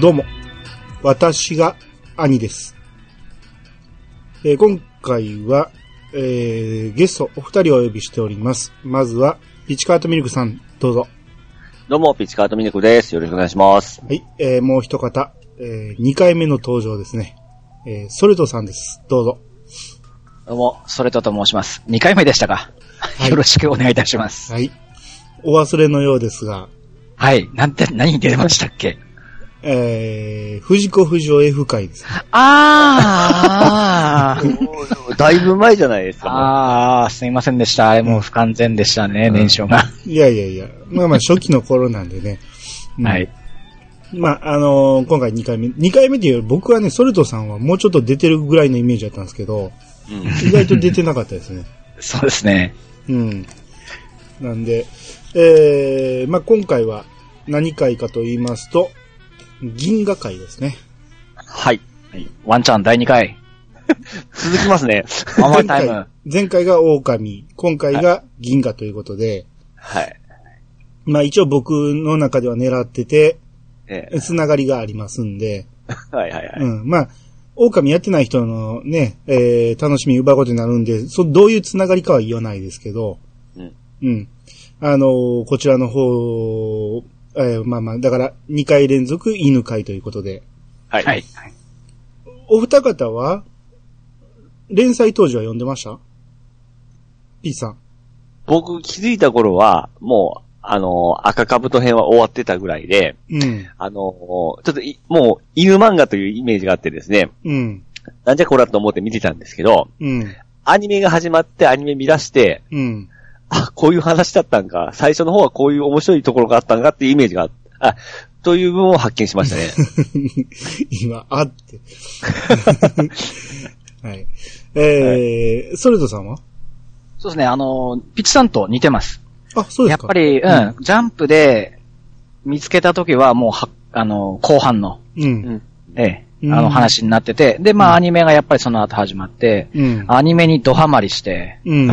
どうも、私が兄です。えー今回は、えーゲストお二人をお呼びしております。まずは、ピチカートミルクさん、どうぞ。どうも、ピッチカートミルクです。よろしくお願いします。はい、えーもう一方、え2回目の登場ですね。えーソレトさんです。どうぞ。どうも、それとと申します。2回目でしたか、いよろしくお願いいたします。はい。お忘れのようですが、はい。なんて、何に出ましたっけ？えー、藤子不二雄 F 会です。あー だいぶ前じゃないですか。あー、すいませんでした。あれもう不完全でしたね、年少が。いやいやいや、まあまあ初期の頃なんでね。うんはい。まあ、あのー今回2回目。2回目っていうより僕はね、ソルトさんはもうちょっと出てるぐらいのイメージだったんですけど、うん意外と出てなかったですね。そうですね。うん。なんで、えー、まあ今回は何回かと言いますと、銀河会ですね。はい。ワンチャン第2回。続きますね。ワンワンタイ前回ム。前回が狼、今回が銀河ということで、はい。まあ一応僕の中では狙ってて、ええつながりがありますんで、はいはいはい。うん。まあ、狼やってない人のね、えー、楽しみ奪うことになるんで、そ、どういうつながりかは言わないですけど、うん。うん。あのーこちらの方、えーまあまあ、だから、2回連続犬会ということで、はい。はい。お二方は、連載当時は読んでました ?P さん。僕気づいた頃は、もう、あの、赤兜編は終わってたぐらいで、うん。あの、ちょっとい、もう、犬漫画というイメージがあってですね、うん。なんじゃこらと思って見てたんですけど、うん。アニメが始まってアニメ見出して、うん。あ、こういう話だったんか、最初の方はこういう面白いところがあったんかっていうイメージが、あ、という部分を発見しましたね。今、あって。はい。えー、ソレトさんは？そうですね、あの、ピッチさんと似てます。あ、そうですかやっぱり、うん、ジャンプで見つけた時はもうは、あの、後半の、うん。ええ、うんあの話になってて、で、まあアニメがやっぱりその後始まって、うん。アニメにドハマりして、うん。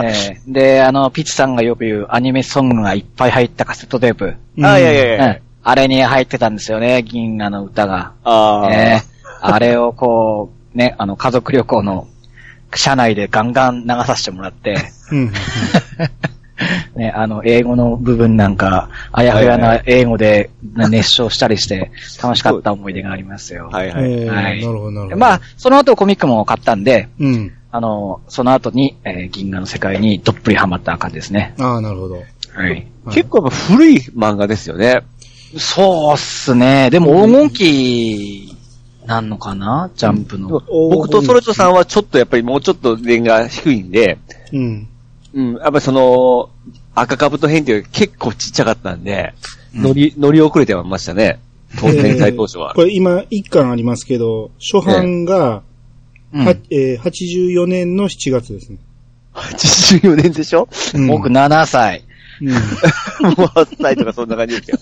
ええで、あの、ピッチさんがよく言うアニメソングがいっぱい入ったカセットテープ。あ、いやいやいや、うんあれに入ってたんですよね、銀河の歌が。ああ、ええあれをこう、ね、あの、家族旅行の車内でガンガン流させてもらって、うん。ね、あの、英語の部分なんか、あやふやな英語で熱唱したりして、楽しかった思い出がありますよ。はいはい。えーはいなるほど、なるほど。まあ、その後コミックも買ったんで、うん。あの、その後に、えー銀河の世界にどっぷりハマった感じですね。ああ、なるほど。はい。結構やっぱ古い漫画ですよね。そうっすね。でも黄金期なんのかな？ジャンプの。僕とソレトさんはちょっとやっぱりもうちょっと年が低いんで、うん。うん、やっぱりその、赤兜編っていう結構ちっちゃかったんで、うん乗り、乗り遅れてましたね。当年最当初は。これ今、一巻ありますけど、初版が、うんはえー84年の7月ですね。84年でしょ？うん僕7歳。うん もう8歳とかそんな感じですよ。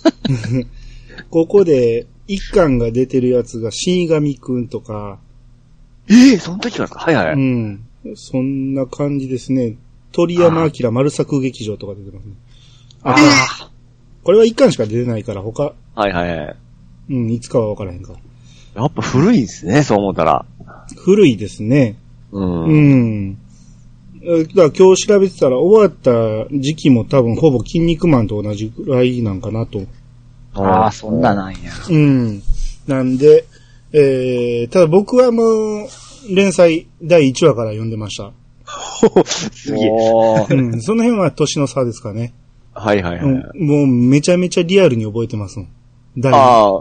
ここで、一巻が出てるやつが、死神くんとか、ええその時からか？はいはい。うん。そんな感じですね。鳥山明丸作劇場とか出てますね。あ、これは一巻しか出てないから、他、はいはいはい。うん、いつかは分からへんから。やっぱ古いですね、そう思ったら。古いですね。うん。うん。えだから今日調べてたら終わった時期も多分ほぼ筋肉マンと同じぐらいなんかなと。ああ、そんななんや。うん。なんで、えー、ただ僕はもう、連載第1話から読んでました。すげえ。うん。その辺は年の差ですかね。はいはいはい。うん、もうめちゃめちゃリアルに覚えてますもん。第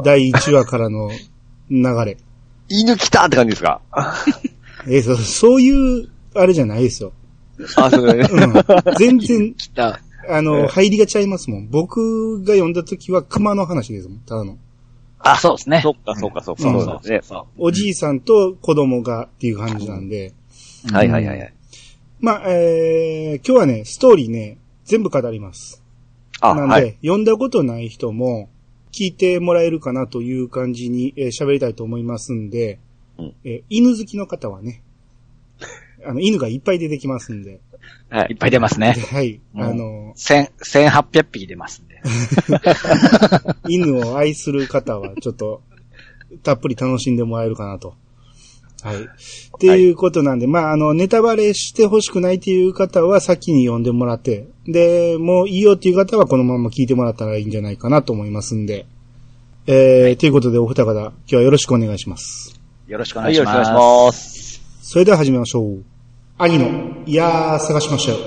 第1話からの流れ。犬来たって感じですか？えーそうそういう、あれじゃないですよ。あ、そうだね。うん。全然、来た。あの、入りがちゃいますもん。僕が読んだ時は熊の話ですもん。ただの。あ、そうですね。そっかそっかそっか。うんそうですね。そおじいさんと子供がっていう感じなんで。う。はいはいはいはい。まあ、えー、今日はね、ストーリーね、全部語ります。あ、なんで、はい。読んだことない人も、聞いてもらえるかなという感じにえー喋、りたいと思いますんで、うんえー犬好きの方はね、あの、犬がいっぱい出てきますんで、はいいっぱい出ますね。はい、うんあの、千、千八百匹出ますんで。犬を愛する方は、ちょっと、たっぷり楽しんでもらえるかなと。はい。っていうことなんで、まあ、あの、ネタバレしてほしくないっていう方は先に読んでもらって、で、もういいよっていう方はこのまま聞いてもらったらいいんじゃないかなと思いますんで。えー、ということでお二方、今日はよろしくお願いします。よろしくおはい、願いしよろしくおます。願いします。それでは始めましょう。兄の、いやー、探しましたよ。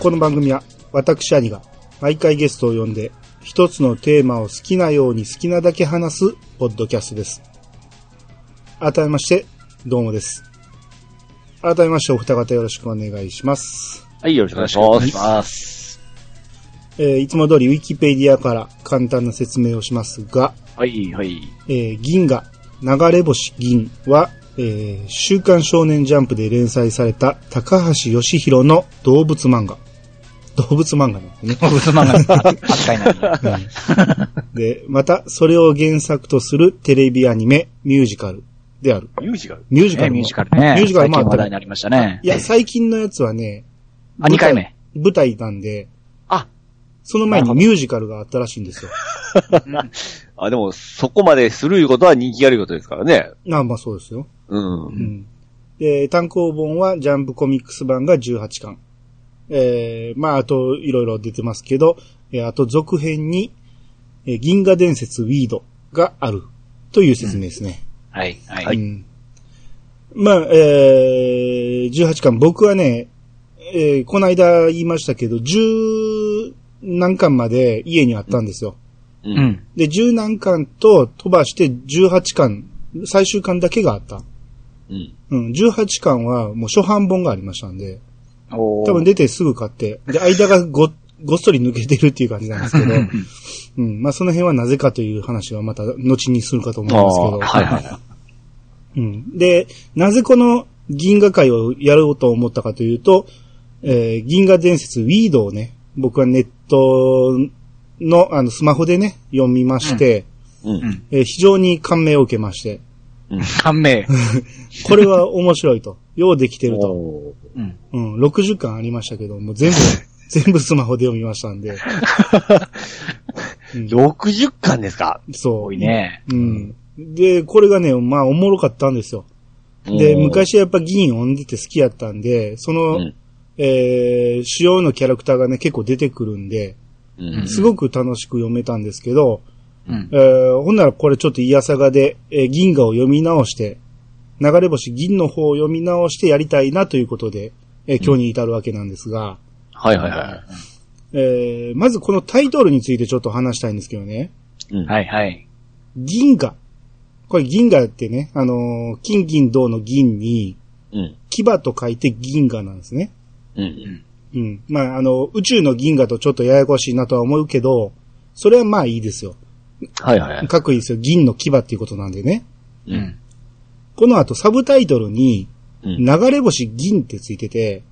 この番組は、私兄が、毎回ゲストを呼んで、一つのテーマを好きなように好きなだけ話す、ポッドキャストです。改めまして、どうもです。改めまして、お二方よろしくお願いします。はい、よろしくお願いします。えーいつも通りウィキペディアから簡単な説明をしますが、はい、はい。えー銀河、流れ星銀は、えー週刊少年ジャンプで連載された高橋義弘の動物漫画。動物漫画なんですね。動物漫画扱いない。で、また、それを原作とするテレビアニメ、ミュージカルである。ミュージカル？ね、ミュージカルもミュージカルね。ミュージカルもあったね話題になりましたねい。や、最近のやつはね、あ、2回目。舞台なんで、あ、その前にミュージカルがあったらしいんですよ。あ、でも、そこまでするいうことは人気あることですからね。ああまあそうですよ。うん。うん。で、単行本はジャンプコミックス版が18巻。えー、まああといろいろ出てますけど、えーあと続編に、えー銀河伝説ウィードがあるという説明ですね。はい、はい。うん。まあ、えー、18巻、僕はね、えー、この間言いましたけど、10何巻まで家にあったんですよ。う。うんん。で、10何巻と飛ばして18巻、最終巻だけがあった。うん。うん、18巻はもう初版本がありましたんで、多分出てすぐ買って、で、間がご、ごっそり抜けてるっていう感じなんですけど、うん、まあその辺はなぜかという話はまた後にするかと思うんですけど、はいはいはうん。で、なぜこの銀河会をやろうと思ったかというと、えー銀河伝説ウィードをね、僕はネットの、あの、スマホでね、読みまして、うん。うん。えー非常に感銘を受けまして、感銘。これは面白いと。ようできてると。おうん。うん、60巻ありましたけど、もう全部、全部スマホで読みましたんで。うんー60巻ですか？そう。多いね。うん。で、これがね、まあ、おもろかったんですよ。で、うん昔やっぱ銀読んでて好きやったんで、その、うんえー、主要のキャラクターがね、結構出てくるんで、うん。すごく楽しく読めたんですけど、うんえ。ー、ほんならこれちょっとイヤサガで、えー銀河を読み直して、流れ星銀の方を読み直してやりたいなということで、えー今日に至るわけなんですが、はいはいはえー、まずこのタイトルについてちょっと話したいんですけどね。い。うん。はい、はい。銀河。これ銀河ってね、あのー金銀銅の銀に、うん。牙と書いて銀河なんですね。うん。うん。まあ、あの、宇宙の銀河とちょっとややこしいなとは思うけど、それはまあいいですよ。はいはいはい。かっこいいですよ。銀の牙っていうことなんでね。う。うんん。この後サブタイトルに、うん。流れ星銀ってついてて、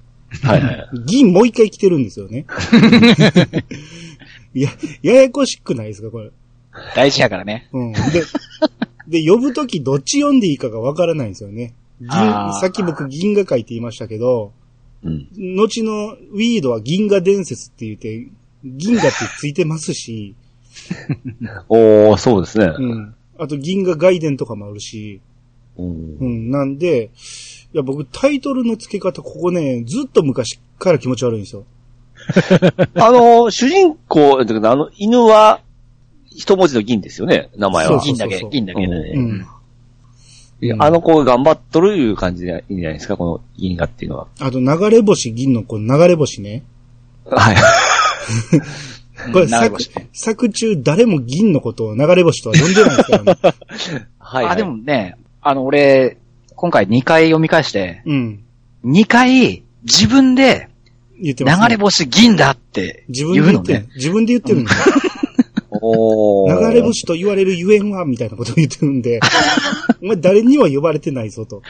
はいはい。銀もう一回来てるんですよね。い や、ややこしくないですか、これ。大事やからね。うん。で、で、呼ぶときどっち読んでいいかがわからないんですよね。銀、さっき僕銀河会って言いましたけど、うん。後のウィードは銀河伝説って言って、銀河ってついてますし、おー、そうですね。うん。あと銀河外伝とかもあるし、うんうん。なんで、いや、僕タイトルの付け方、ここね、ずっと昔から気持ち悪いんですよ。あの、主人公、あの、犬は、一文字の銀ですよね、名前は。銀だけ、銀だけだうね。ん。いやあの子が頑張っとるいう感じでいいんじゃないですか、この銀河っていうのは。あと、流れ星銀のこの流れ星ね。はい。これ作作中誰も銀のことを流れ星とは呼んでないですからね。はい、はい。あ、でもね、あの、俺、今回2回読み返して、うん。2回自分で言ってます、ね。流れ星銀だって自分で言って。自分で言ってるんで。おー流れ星と言われるゆえんは、みたいなことを言ってるんで、お前誰には呼ばれてないぞと。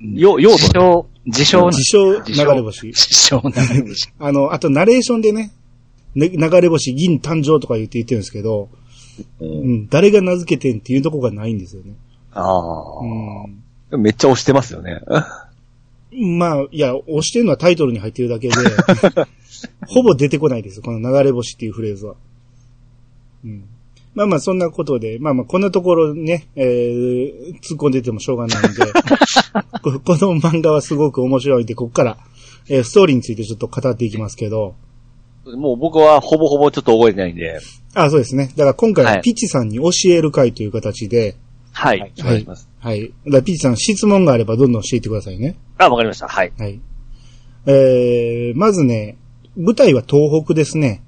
よ、用自称、自称、自称流れ星。自称流れ星。あの、あとナレーションでね、ね、流れ星銀誕生とか言って言ってるんですけど、う。うんん、誰が名付けてんっていうとこがないんですよね。ああ、うん。めっちゃ押してますよね。まあ、いや、押してるのはタイトルに入ってるだけで、ほぼ出てこないです、この流れ星っていうフレーズは。うん。まあまあ、そんなことで、まあまあ、こんなところね、えー、突っ込んでてもしょうがないんで、ここの漫画はすごく面白いんで、ここから、えーストーリーについてちょっと語っていきますけど、もう僕はほぼほぼちょっと覚えてないんで。あ、そうですね。だから今回ははいピッチさんに教える会という形で、はい。お願いします。はい。だからピッチさん質問があればどんどん教えてくださいね。あ、わかりました。はい。はい。えー、まずね、舞台は東北ですね。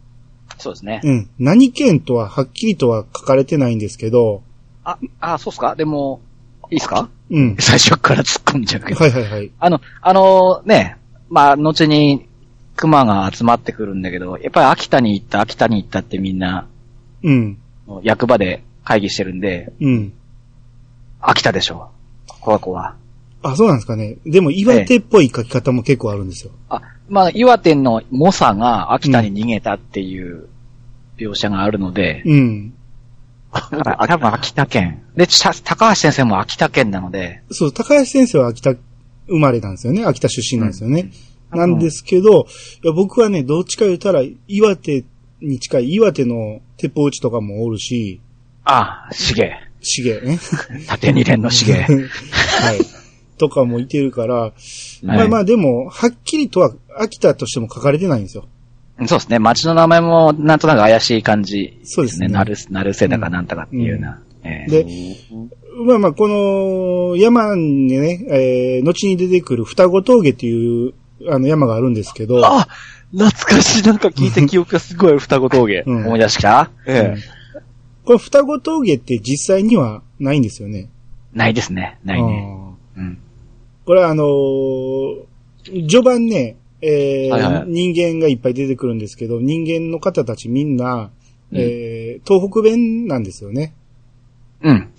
そうですね。うん。何県とははっきりとは書かれてないんですけど、あ、あ、そうっすか？でも、いいっすか？うん。最初から突っ込んじゃうけど。はいはいはい。あの、あのね、まあ、後に熊が集まってくるんだけど、やっぱり秋田に行った、秋田に行ったってみんな、うん。役場で会議してるんで、うん。秋田でしょ。この子は。あ、そうなんですかね。でも岩手っぽい書き方も結構あるんですよ。あ、まあ、岩手の猛者が秋田に逃げたっていう描写があるので、うん。だから多分秋田県。で、高橋先生も秋田県なので、そう、高橋先生は秋田生まれなんですよね。秋田出身なんですよね。うんなんですけど、いや僕はね、どっちか言ったら、岩手に近い、岩手の鉄砲打ちとかもおるし、あ、しげ。しげね。縦二連のしげ。はい。とかもいてるから、まあまあ、あでも、はっきりとは秋田としても書かれてないんですよ。そうですね。町の名前もなんとなく怪しい感じそうですねなる、なるせだかなんとかっていうような。ええで、まあまあ、この山にね、えー、後に出てくる双子峠っていう、あの山があるんですけど、あ懐かしい。なんか聞いた記憶がすごい、双子峠。うん思い出した？えこれ双子峠って実際にはないんですよね。ないですね。ないね。うん。これはあのー序盤ね、えーはいはい人間がいっぱい出てくるんですけど、人間の方たちみんな、うんえー東北弁なんですよね。うん。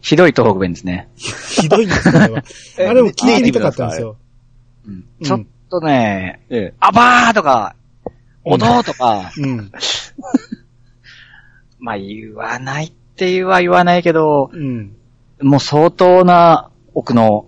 ひどい東北弁ですね。ひどいんですよ、あれは。えあれも聞いてみたかったんですよ。うんうんちょっとね、ええあばーとか、おどーとか、うん。まあ言わないっていうは言わないけど、うん。もう相当な奥の、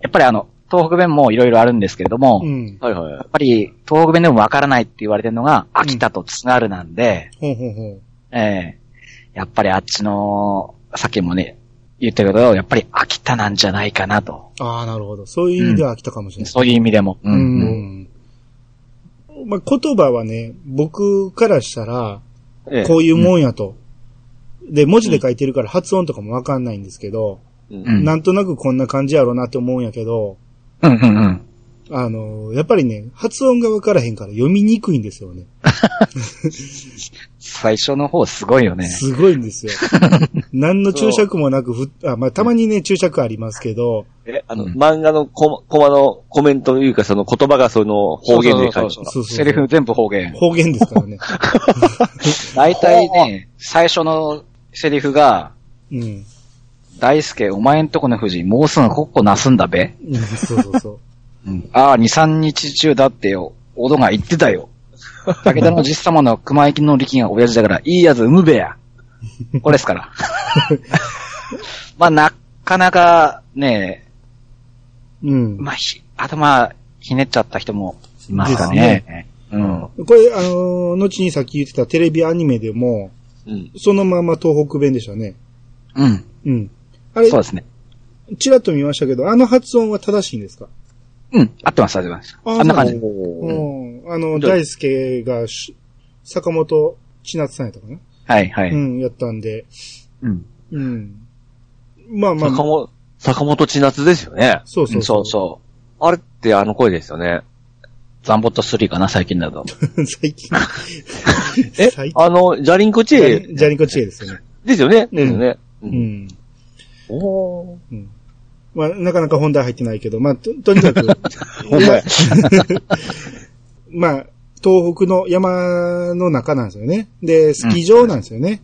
やっぱりあの、東北弁もいろいろあるんですけれども、やうん。はいはい。っぱり東北弁でもわからないって言われてるのが、秋田と津軽なんで、ほうほうほう。ええやっぱりあっちの、さっきもね、言ったけど、やっぱり秋田なんじゃないかなと。ああ、なるほど。そういう意味では来たかもしれない。そういう意味でも。う。うんん。まあ、言葉はね、僕からしたら、ええこういうもんやと。で、文字で書いてるから発音とかもわかんないんですけど、うんうんなんとなくこんな感じやろうなって思うんやけど、うんうんうん。あの、やっぱりね、発音がわからへんから読みにくいんですよね。最初の方すごいよね。すごいんですよ。何の注釈もなくふ、あ、まあ、たまにね、注釈ありますけど、え、あの、うん漫画のコマコマのコメントというか、その言葉がその方言で書いてそうそうそうセリフ全部方言。方言ですからね。大体ね、最初のセリフが、うん。大輔、お前んとこの富士、もうすぐここなすんだべ。うんそうそうそう。うん、ああ、二三日中だってよ。おどが言ってたよ。武田の実様の熊行きの力が親父だから、いいやつ産むべや。これですから。まあ、なかなかね、うん。まあ、ひ、頭ひねっちゃった人もいますかね。うん。これ、あのー後にさっき言ってたテレビアニメでも、うん。そのまま東北弁でしたね。うん。うん。あれそう、ですね。ちらっと見ましたけど、あの発音は正しいんですか？うん。合ってます、合ってます。ああんな感じ。うん。あの、大輔がし、坂本千夏さんやったかな、はい、はい。うん、やったんで、うん。うん。まあまあ、坂本、坂本千夏ですよね。そうそうそうそあれってあの声ですよね。う。ザンボット3かな、最近だと。最近。え？最近あの、ジャリンコチジャェリジャリンコ知恵ですよね。ですよね。ですよね。う。うんん。おーうん。まあ、なかなか本題入ってないけど、まあ、と、とにかく。ほん まあ、東北の山の中なんですよね。で、スキー場なんですよね。で、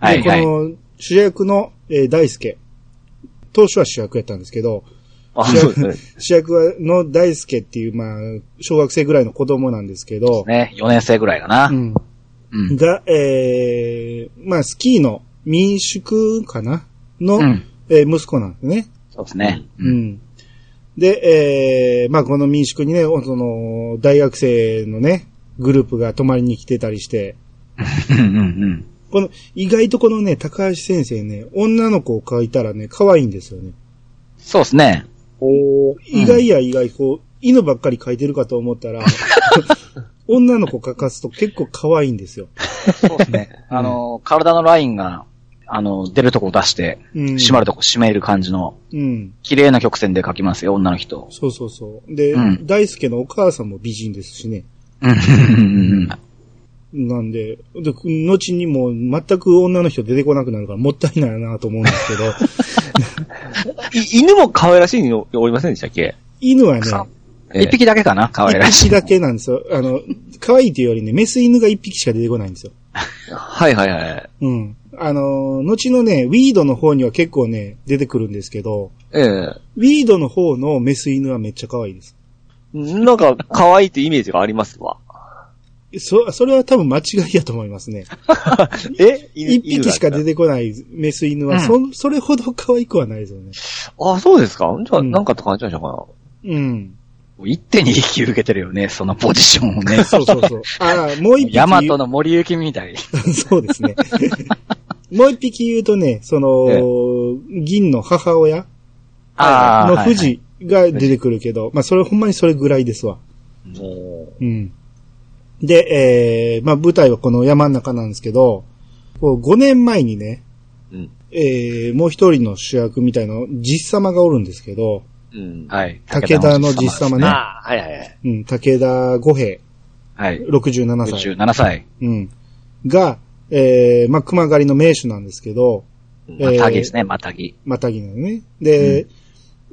はいはい。この主役の、えー大輔。当初は主役やったんですけど、あ、そうですね。主役はの大輔っていう、まあ、小学生ぐらいの子供なんですけど、ね、4年生ぐらいかな。うん。うん。が、えー、まあ、スキーの民宿かなの、うん。えー息子なんですね。そうですね。う。ん。で、えー、まあ、この民宿にね、その、大学生のね、グループが泊まりに来てたりして、うんうんうん。この、意外とこのね、高橋先生ね、女の子を描いたらね、可愛いんですよね。そうですね。おー意外や意外、こう、犬ばっかり描いてるかと思ったら、女の子描かすと結構可愛いんですよ。そうですね。あの、体のラインが、あの、出るとこを出して、うん。締まるとこ締める感じの、うん。綺麗な曲線で描きますよ、女の人。そうそうそう。で、うん大輔のお母さんも美人ですしね。うん。なんで、で、後にもう全く女の人出てこなくなるからもったいないなと思うんですけど、い犬も可愛らしいのおりませんでしたっけ？犬はね、ええ一匹だけかな？可愛らしい。一匹だけなんですよ。あの、可愛いというよりね、メス犬が一匹しか出てこないんですよ。はいはいはい。うん。あの、後のね、ウィードの方には結構ね、出てくるんですけど、ええウィードの方のメス犬はめっちゃ可愛いです。なんか、可愛いってイメージがありますわ。そ、それは多分間違いやと思いますね。え？一匹しか出ててこないメス犬は、そ、それほど可愛くはないですよね。あ、そうですか？じゃあ、うんなんかって感じなんじゃないかうん。一手に引き受けてるよね、そのポジションをね。そうそうそう。ああ、もう一匹。ヤマトの森行きみたい。そうですね。もう一匹言うとね、その、銀の母親？の富士が出てくるけど、まあそれほんまにそれぐらいですわ。うん。で、えー、まあ舞台はこの山の中なんですけど、こう5年前にね、う。うん。えー、もう一人の主役みたいな実様がおるんですけど、うん。はい。武田の実様ねああ、はいはいはい。うん、武田五平、はい。67歳。67歳。うん。が、えー、まあ熊狩りの名手なんですけど、またぎですね、またぎ。またぎなのね。で、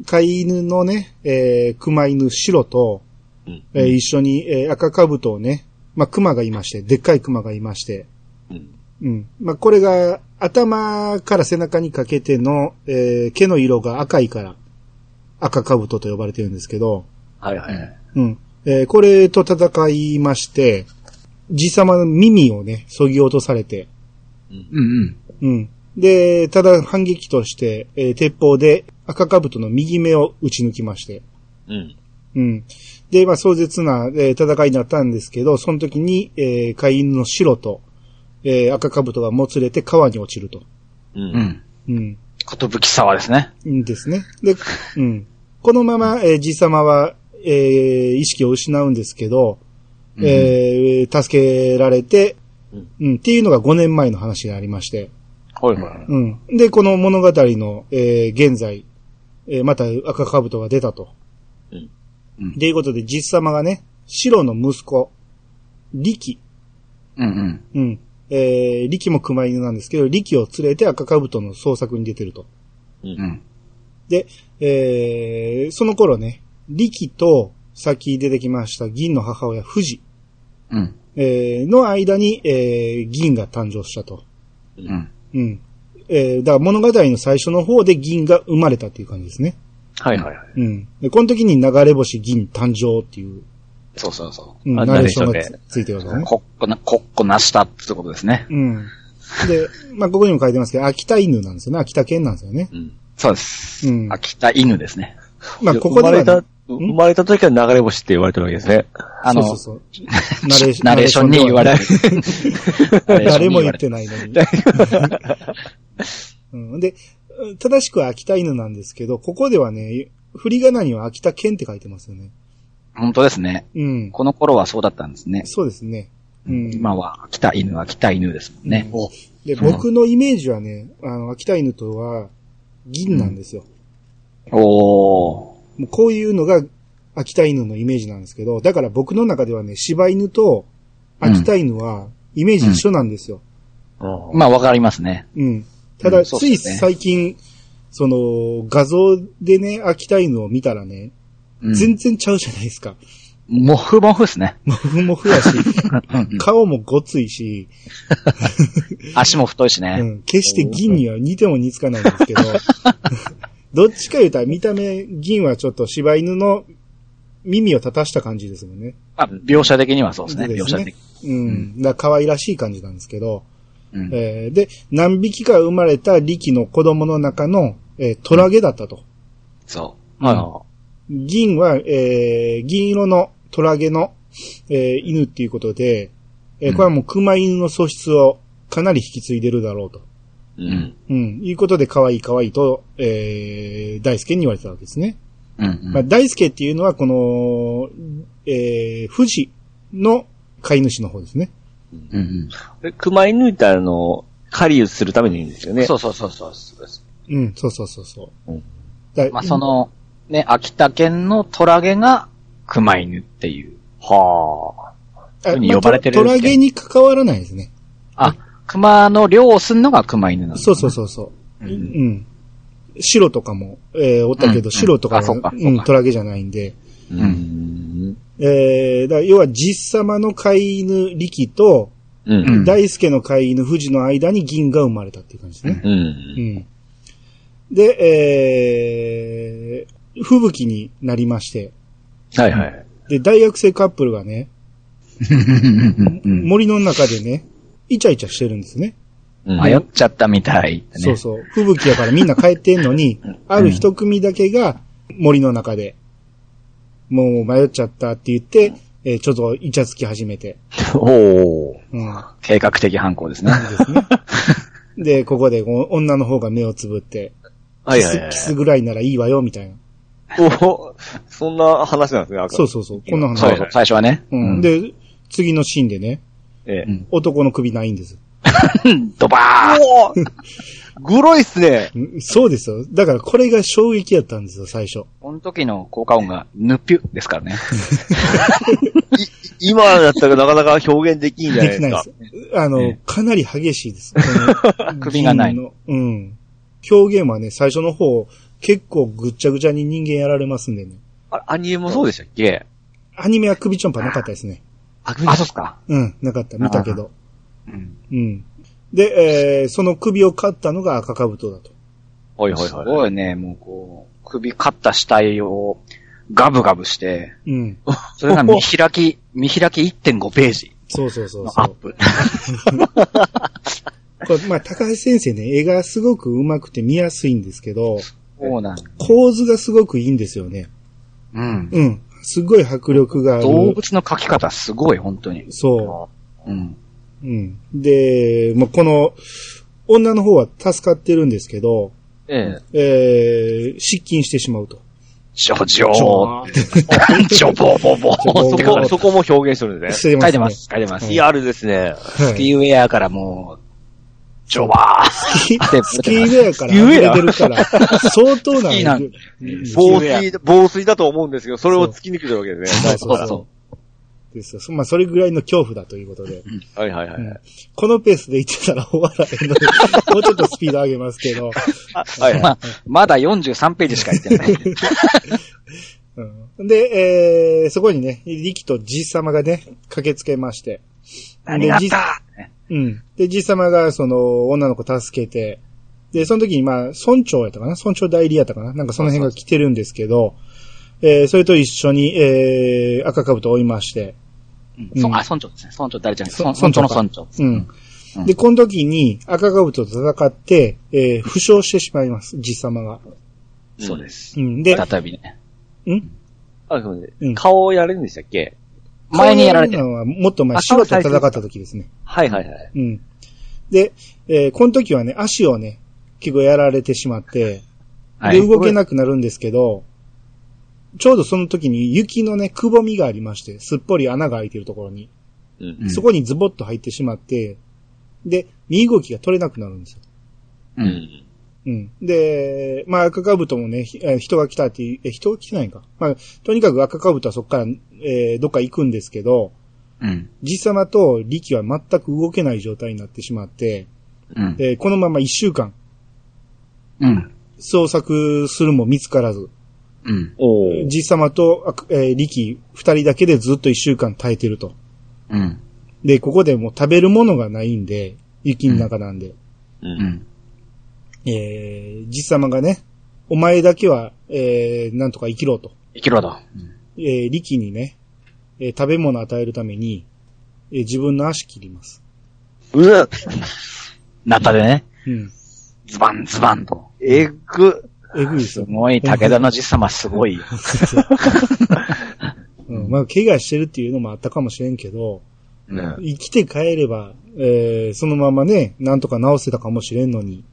飼い犬のね、えー、熊犬白と、うん。えー一緒に、えー赤兜をね、まあ、熊がいまして、でっかい熊がいまして、うん。うん。まあ、これが、頭から背中にかけての、えー毛の色が赤いから、赤兜と呼ばれてるんですけど、はいはいはい。うん。えーこれと戦いまして、じ様の耳をね、削ぎ落とされて、うんうん。うん。で、ただ反撃として、えー鉄砲で赤兜の右目を撃ち抜きまして、うん。うん。で、まあ、壮絶な、えー戦いになったんですけど、その時に、えー、飼い犬の白と、えー、赤兜がもつれて川に落ちると。う。うんん。うん。ことぶき沢ですね。んですね。で、うん。このまま、えー、じ様は、えー、意識を失うんですけど、えー、助けられて、うんうん、っていうのが5年前の話がありまして、はいはい。うん。で、この物語の、えー、現在、えー、また赤兜が出たと。うん。うんでいうことで、実様がね、白の息子、力、うんうん。うん。えー、力も熊犬なんですけど、力を連れて赤兜の捜索に出てると。う。うんん。で、えー、その頃ね、力と、さっき出てきました銀の母親、富士、うん。えー、の間に、えー、銀が誕生したと。うん。うん。えー、だから物語の最初の方で銀が生まれたっていう感じですね。はいはいはい。うん。で、この時に流れ星銀誕生っていう、そうそうそうん、あナレーションがつついてるわけう。ね。こっこな、こっこなしたってことですね。うん。で、まあ、ここにも書いてますけど、秋田犬なんですよね。秋田県なんですよね。うん。そうです。うん秋田犬ですね。まあ、ここでは、ね、生まれた、生まれた時から流れ星って言われてるわけですね。あの、そうそうそう。ナレーションナレーションに言われる。誰も言っる。てないのに。うん、で、正しくは秋田犬なんですけど、ここではね、振り仮名には秋田県って書いてますよね。本当ですね。うん。この頃はそうだったんですね。そうですね。うん。今は秋田犬、秋田犬ですもんね。で、うん僕のイメージはね、あの、秋田犬とは、銀なんですよ。おー。もうこういうのが秋田犬のイメージなんですけど、だから僕の中ではね、柴犬と秋田犬はイメージ一緒なんですよ。うんまあわかりますね。うん。ただ、つい最近、その、画像でね、秋田犬を見たらね、うん全然ちゃうじゃないですか。もふもふですね。もふもふやし、うんうん顔もごついし、足も太いしね。うん、決して銀には似ても似つかないんですけど、どっちか言うたら見た目、銀はちょっと柴犬の耳を立たした感じですもんね。まあ、描写的にはそうですね、ですね描写的。うん。だ可愛らしい感じなんですけど、うんえーで、何匹か生まれた力の子供の中の、えートラゲだったと。そは銀は、えー銀色のトラゲの、えー犬っていうことで、えーこれはもう熊犬の素質をかなり引き継いでるだろうと。う。う。う。うんん。うん。いうことで可愛い可愛いと、えー大輔に言われてたわけですね。うんうん。まあ、大輔っていうのはこの、えー富士の飼い主の方ですね。うんで熊犬いたら、あの、狩りするためにいいんですよね。うん。そうそうそうそうそうです。うん、そうそうそうそう。うんだまあ、そ、の、ね、秋田県のトラゲが熊犬っていう。はあふうに呼ばれてるまあトトラゲに関わらないですね。あ、熊の猟をするのが熊犬なんです、そうそうそうそう。う。うんん。白とかも、えーおったけど、うん白とかは、あそうん、トラゲじゃないんで。あ。うん。えー、だから要は実様の飼い犬力と、うん。うん大輔の飼い犬富士の間に銀が生まれたっていう感じですね。う。うんん。で、えー、吹雪になりまして、はいはい。で、大学生カップルがね、森の中でね、イチャイチャしてるんですね。うん迷っちゃったみたいね。そうそう。吹雪やからみんな帰ってんのに、ある一組だけが森の中で、もう迷っちゃったって言って、えーちょっとイチャつき始めて。おー。うん。計画的犯行ですね。ですね。で、ここでお女の方が目をつぶって、はいはいキスぐらいならいいわよ、みたいな。おそんな話なんですね、赤そうそうそう。こんな話。そうそう、最初はね。うん。で、次のシーンでね、ええ。男の首ないんです。うん、ドバーおーグロいっすね。うんそうですよ。だからこれが衝撃やったんですよ、最初。この時の効果音がヌピュですからね。今だったらなかなか表現できんじゃないでできないすか。。ですあの、えかなり激しいです。首がないうん。表現はね、最初の方、結構ぐっちゃぐちゃに人間やられますんでね。あアニメもそうでしたっけ？アニメは首ちょんぱなかったですね。あ、あ、そうっすか。うん、なかった。見たけど。うん。うん。で、えー、その首を刈ったのが赤兜だと。すはいはいはい。ごいね、もうこう、首刈った死体をガブガブして、うん。それが見開き、見開き1.5ページそうそうそうそう。のアップ。これまあ、高橋先生ね、絵がすごく上手くて見やすいんですけど、そうなんだ構図がすごくいいんですよね。うん。うん。すごい迫力がある。動物の描き方すごい、本当に。そうん。う。うん。で、もうこの、女の方は助かってるんですけど、ええー、失禁してしまうと。ジョジョジョー。ジョボボボえ。そこ、そこも表現してるんですね。書いてます、書いてます。リアルですね。はいスキーウェアからもう、ジョバースキでスキーウェアから溢れてるから、相当な。スキーな防水、防水だと思うんですけど、それを突き抜けてるわけですね。そうそうそう。ですよ。まあ、それぐらいの恐怖だということで。はいはいはい。うんこのペースで言ってたら終わらへんので、もうちょっとスピード上げますけど。はいはい。まあ、まだ43ページしか言ってない。うんで、えー、そこにね、力とじいさまがね、駆けつけまして。何があったうん。で、じいさまがその女の子助けて、で、その時にまあ、村長やったかな？村長代理やったかな？なんかその辺が来てるんですけど、えー、それと一緒に、えー、赤兜を追いまして、うんそあ、村長ですね。村長誰じゃないそ村村長の村長。うん。うんで、この時に赤兜と戦って、えー、負傷してしまいます、じいさまが。そうです。うん。で、再びね。ん？あ、ごめんなさいうん顔をやるんでしたっけ？前にやられてる。るのはもっと前、あ白と戦った時ですね。はいはいはい。うん。で、えーこの時はね、足をね、結構やられてしまって、で、はい。動けなくなるんですけど、ちょうどその時に雪のね、くぼみがありまして、すっぽり穴が開いてるところに、うんうんそこにズボッと入ってしまって、で、身動きが取れなくなるんですよ。う。うんん。うん。で、まあ赤かぶともね、人が来たっていう、え、人が来てないんか。まあ、とにかく赤かぶとはそこから、えーどっか行くんですけど、うん。じさまと力は全く動けない状態になってしまって、うん。えーこのまま一週間、うん。捜索するも見つからず、うん。おー。じさまと、あくえー力二人だけでずっと一週間耐えてると。うん。で、ここでもう食べるものがないんで、雪の中なんで、う。うんん。えー、じさまがね、お前だけは、えー、なんとか生きろと。生きろと。えー、力にね、えー食べ物を与えるために、えー自分の足切ります。うわ、なったでね。うん。ズバンズバンと。えぐ。すえぐいですよ。ごい、武田の実様すごいよ。うん。まあ、怪我してるっていうのもあったかもしれんけど、うん生きて帰れば、えー、そのままね、なんとか治せたかもしれんのに、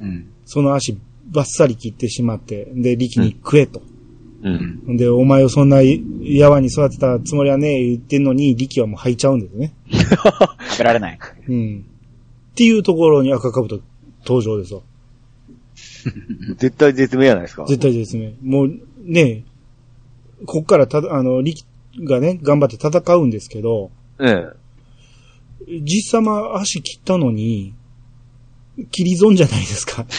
うん。その足バッサリ切ってしまって、で、力に食えと。うん。で、お前をそんなやわに育てたつもりはね、言ってんのに、力はもう吐いちゃうんですね。食べられない。うん。っていうところに赤かぶと登場ですよ。絶対絶命やないですか。絶対ですね。もう、ね、こっからただ、あの、力がね、頑張って戦うんですけど、ええ。実様足切ったのに、切り損じゃないですか。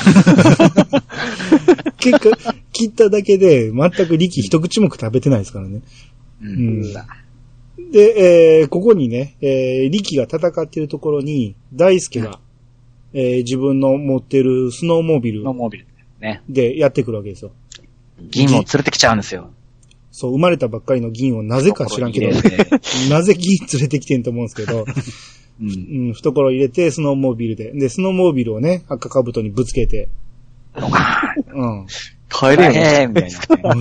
結果、切っただけで全く力一口目食べてないですからね。ううんで、えーここにね、えー力が戦っているところに、大輔が、えー自分の持ってるスノーモービルノーモービル。ね。でやってくるわけですよ。銀を連れてきちゃうんですよ。そう、生まれたばっかりの銀をなぜか知らんけど、懐入れてなぜ銀連れてきてんと思うんですけど、うん。うん、懐入れて、スノーモービルで。で、スノーモービルをね、赤かぶとにぶつけて、うん。帰れんへーみたいな。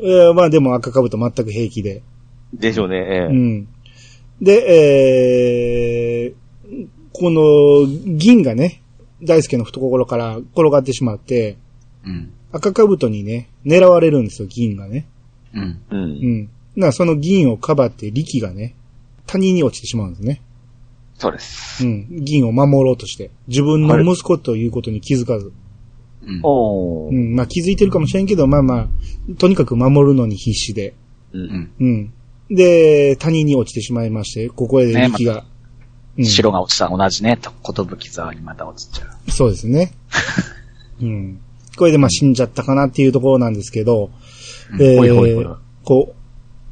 うんまあでも赤かぶと全く平気で。でしょうね。ええ。うん。で、えー、この銀がね、大輔の懐から転がってしまって、うん。赤かぶとにね、狙われるんですよ、銀がね。うん。う。うんん。な、その銀をかばって力がね、谷に落ちてしまうんですね。そうです。うん。銀を守ろうとして。自分の息子ということに気づかず。うん。おー。うん。まあ気づいてるかもしれんけど、まあまあ、とにかく守るのに必死で。う。うんん。うん。で、谷に落ちてしまいまして、ここで力が。うん白が落ちた同じね、と、ことぶき沢にまた落ちちゃう。そうですね。うん。これでまあ死んじゃったかなっていうところなんですけど、うんえーほいほいほいこう、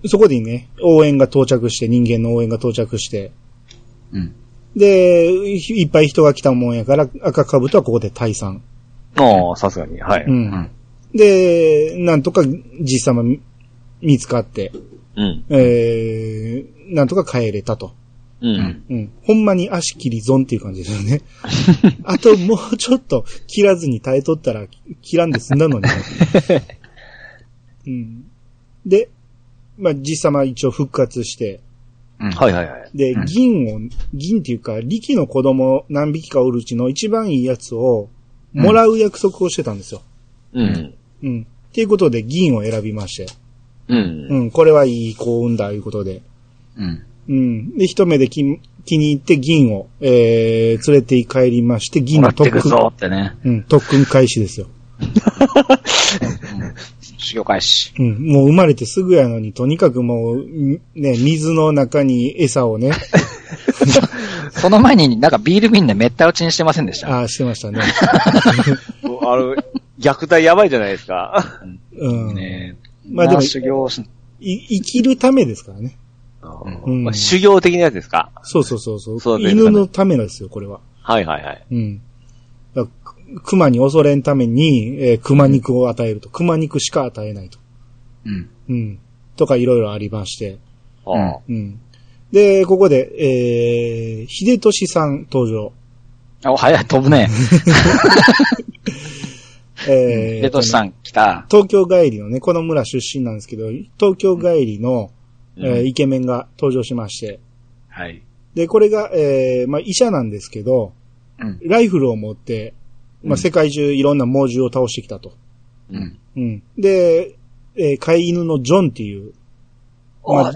そこでね、応援が到着して、人間の応援が到着して、うん。で、いっぱい人が来たもんやから、赤かぶとはここで退散。おー、さすがに。はい。う。うんん。で、なんとか実様見見つかって、うん。えー、なんとか帰れたと。うん。うん。ほんまに足切り損っていう感じですよね。あともうちょっと切らずに耐えとったら切らんで済んだのにね。うん。で、まあ、実様一応復活して、うん。はいはいはい。で、うん銀を、銀っていうか、力の子供何匹かおるうちの一番いいやつを、もらう約束をしてたんですよ。うん。うん。っていうことで銀を選びまして。うん。うん、これはいい幸運だ、いうことで。うん。うん。で、一目で気気に入って銀を、えー、連れて帰りまして、銀もらってくの特訓、ぞってね。うん、特訓開始ですよ。修行開始。うん、もう生まれてすぐやのに、とにかくもう、んね、水の中に餌をね、その前になんかビール瓶でめった打ちにしてませんでした？ああ、してましたね。あの、虐待やばいじゃないですか。うん。ねえ。まあでもな修行生きるためですからね。うんまあ修行的なやつですか？そうそうそうそう。そうね犬のためですよ、これは。はいはいはい。うん。熊に恐れんために、えー熊肉を与えると。熊肉しか与えないと。うん。うん。とかいろいろありまして。ああうん。で、ここで、えー、秀俊さん登場。お、早い、飛ぶね。えー、レトシさん来た。東京帰りのね、この村出身なんですけど、東京帰りの、うんえーイケメンが登場しまして。はい。で、これが、えー、まあ、医者なんですけど、うん。ライフルを持って、まあ、うん世界中いろんな猛獣を倒してきたと。うん。うん。で、えー飼い犬のジョンっていう、まあ、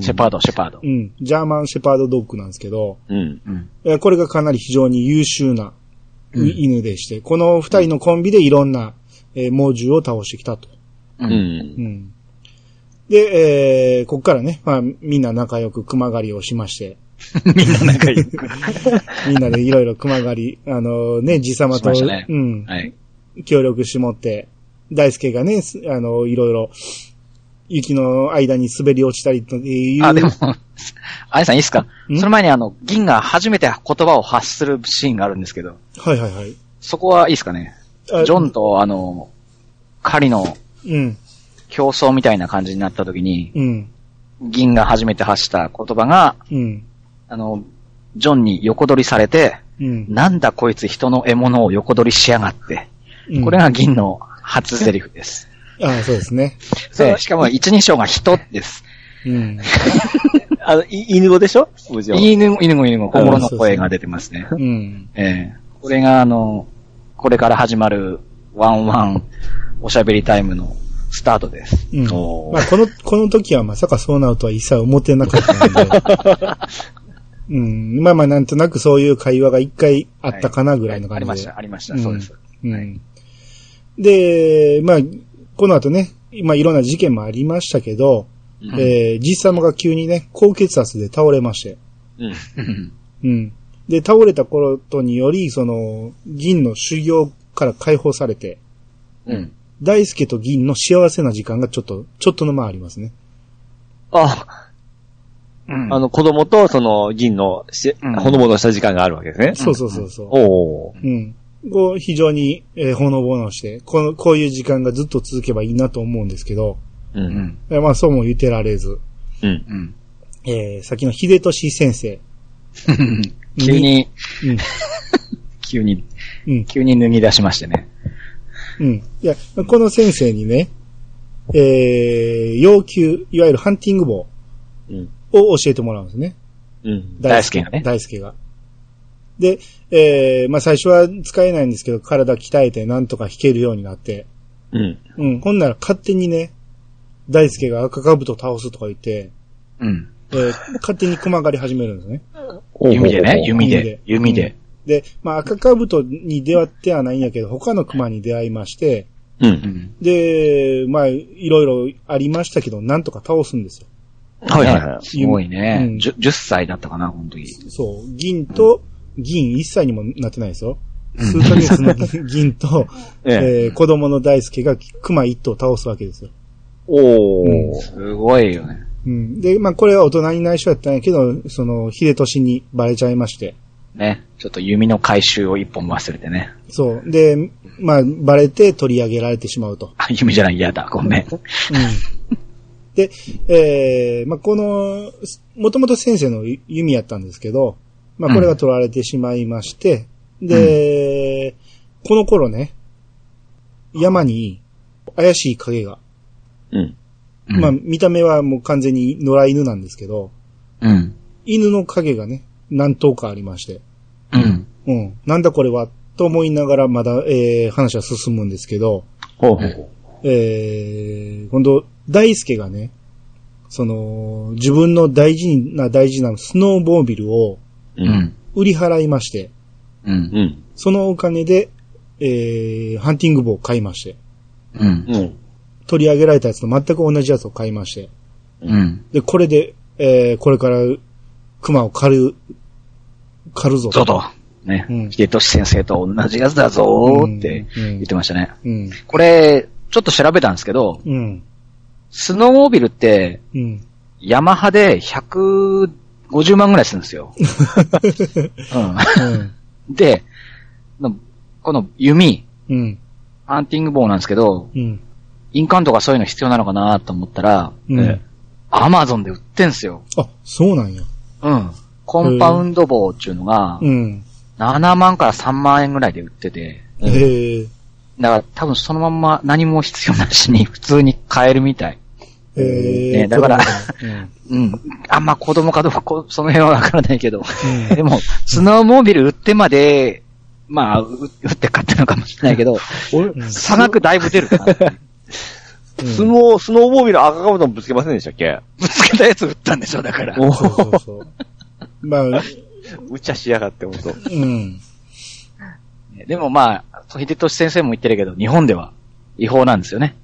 シェパード、シェパードう。ん、ジャーマンシェパードドッグなんですけど、うん。うん。えーこれがかなり非常に優秀なうん犬でして、この二人のコンビでいろんな、えー猛獣を倒してきたと。う。うん。うんん。で、えー、こっからね、まあ、みんな仲良く熊狩りをしまして、みんな仲いい。みんなでいろいろ熊狩り、あのね、じさまと、ねうん、はい。協力してもって、大輔がね、すあの、いろいろ、雪の間に滑り落ちたりという。あ、でも、アニさんいいっすか？ん？その前にあの、銀が初めて言葉を発するシーンがあるんですけど、はいはいはい。そこはいいですかね？あジョンと、あの、カリのうん。競争みたいな感じになった時に、うん。銀が初めて発した言葉が、うん。あの、ジョンに横取りされて、うん。なんだこいつ人の獲物を横取りしやがって。うんこれが銀の初セリフです。ああ、そうですね。でしかも一人称が人です。うん。あの、い犬語でしょ？もちろん。犬、犬語犬語、心の声が出てますね。うん。ええこれがあの、これから始まるワンワンおしゃべりタイムのスタートです。うん。まあ、この、この時はまさかそうなるとは一切思ってなかったので。うん。まあまあ、なんとなくそういう会話が一回あったかなぐらいの感じで。ありました、ありました、うんそうです。うん。で、まあ、この後ね、まあいろんな事件もありましたけど、うんえー、じいさまが急にね、高血圧で倒れまして。うん。うんうん。で、倒れたことにより、その、銀の修行から解放されて、うん。大輔と銀の幸せな時間がちょっと、ちょっとの間ありますね。あ、うんあの、子供とその銀のし、うんほのぼのした時間があるわけですね。そうそうそうそう。おー。うん。こう、非常に、えーほのぼのして、この、こういう時間がずっと続けばいいなと思うんですけど、う。うんん。えーまあそうも言ってられず、うん。うん。えー、先の秀俊先生。急に、うん。急に、うん。急に脱ぎ出しましてね。うん。いや、この先生にね、えー、要求、いわゆるハンティング棒うん。を教えてもらうんですね。うん。大輔がね大輔が。で、えー、まあ最初は使えないんですけど、体鍛えてなんとか弾けるようになって、うん。うん。ほんなら勝手にね、大輔が赤兜倒すとか言って、うん。えー勝手に熊狩り始めるんですね。弓でね、弓弓でで、弓で。で、まあ赤兜に出会ってはないんやけど、他の熊に出会いまして、う。うんん。で、まあ、いろいろありましたけど、なんとか倒すんですよ。はいはいはい。すごいねうん。10, 10歳だったかな、この時。そう。銀と、銀一歳にもなってないですよ。数ヶ月の銀 銀と、ええ。えー子供の大輔が熊一頭倒すわけですよ。おー。すごいよね。うん。で、まあ、これは大人に内緒やったんやけど、その、秀俊にバレちゃいまして。ね。ちょっと弓の回収を一本忘れてね。そう。で、まあ、バレて取り上げられてしまうと。あ、弓じゃない、嫌だ、ごめん。うん。で、えー、まあ、この、もともと先生の弓やったんですけど、まあ、これが取られてしまいまして、で、この頃ね、山に怪しい影が、うん。うんまあ、見た目はもう完全に野良犬なんですけど、うん。犬の影がね、何頭かありまして、うん。うん、なんだこれは、と思いながらまだ、えー、話は進むんですけど、ほうほう。えー、今度、大輔がね、その、自分の大事な大事なスノーボービルをう。うんん。売り払いまして、うん。うん。そのお金で、えー、ハンティング棒を買いまして、うん。うん。取り上げられたやつと全く同じやつを買いまして、うん。で、これで、えー、これから、熊を狩る、狩るぞ。ぞと。ねうん。秀俊先生と同じやつだぞーって言ってましたね。うん。これ、ちょっと調べたんですけど、うん。スノーモービルって、うん。ヤマハで150万ぐらいするんですよ。うん。うん。で、のこの弓、うん。ハンティング棒なんですけど、うん。印鑑とかそういうの必要なのかなと思ったら、アマゾンで売ってんすよ。あ、そうなんや。うん。コンパウンド棒っていうのが、うん。7万から3万円ぐらいで売ってて、う。だから多分そのまんま何も必要なしに普通に買えるみたい。えねだからうん。うん。あんま子供かどうかこ その辺はわからないけど。うんでも、スノーモービル売ってまで、まあ、う 売って買ったのかもしれないけど、うん差額だいぶ出るかなって。スノー、スノーボービル赤かぶともぶつけませんでしたっけ？ぶつけたやつ売ったんでしょ、だから。おそうそうそう。まあ、うちゃしやがって、ほんと。うん。でもまあ、秀俊先生も言ってるけど、日本では違法なんですよね。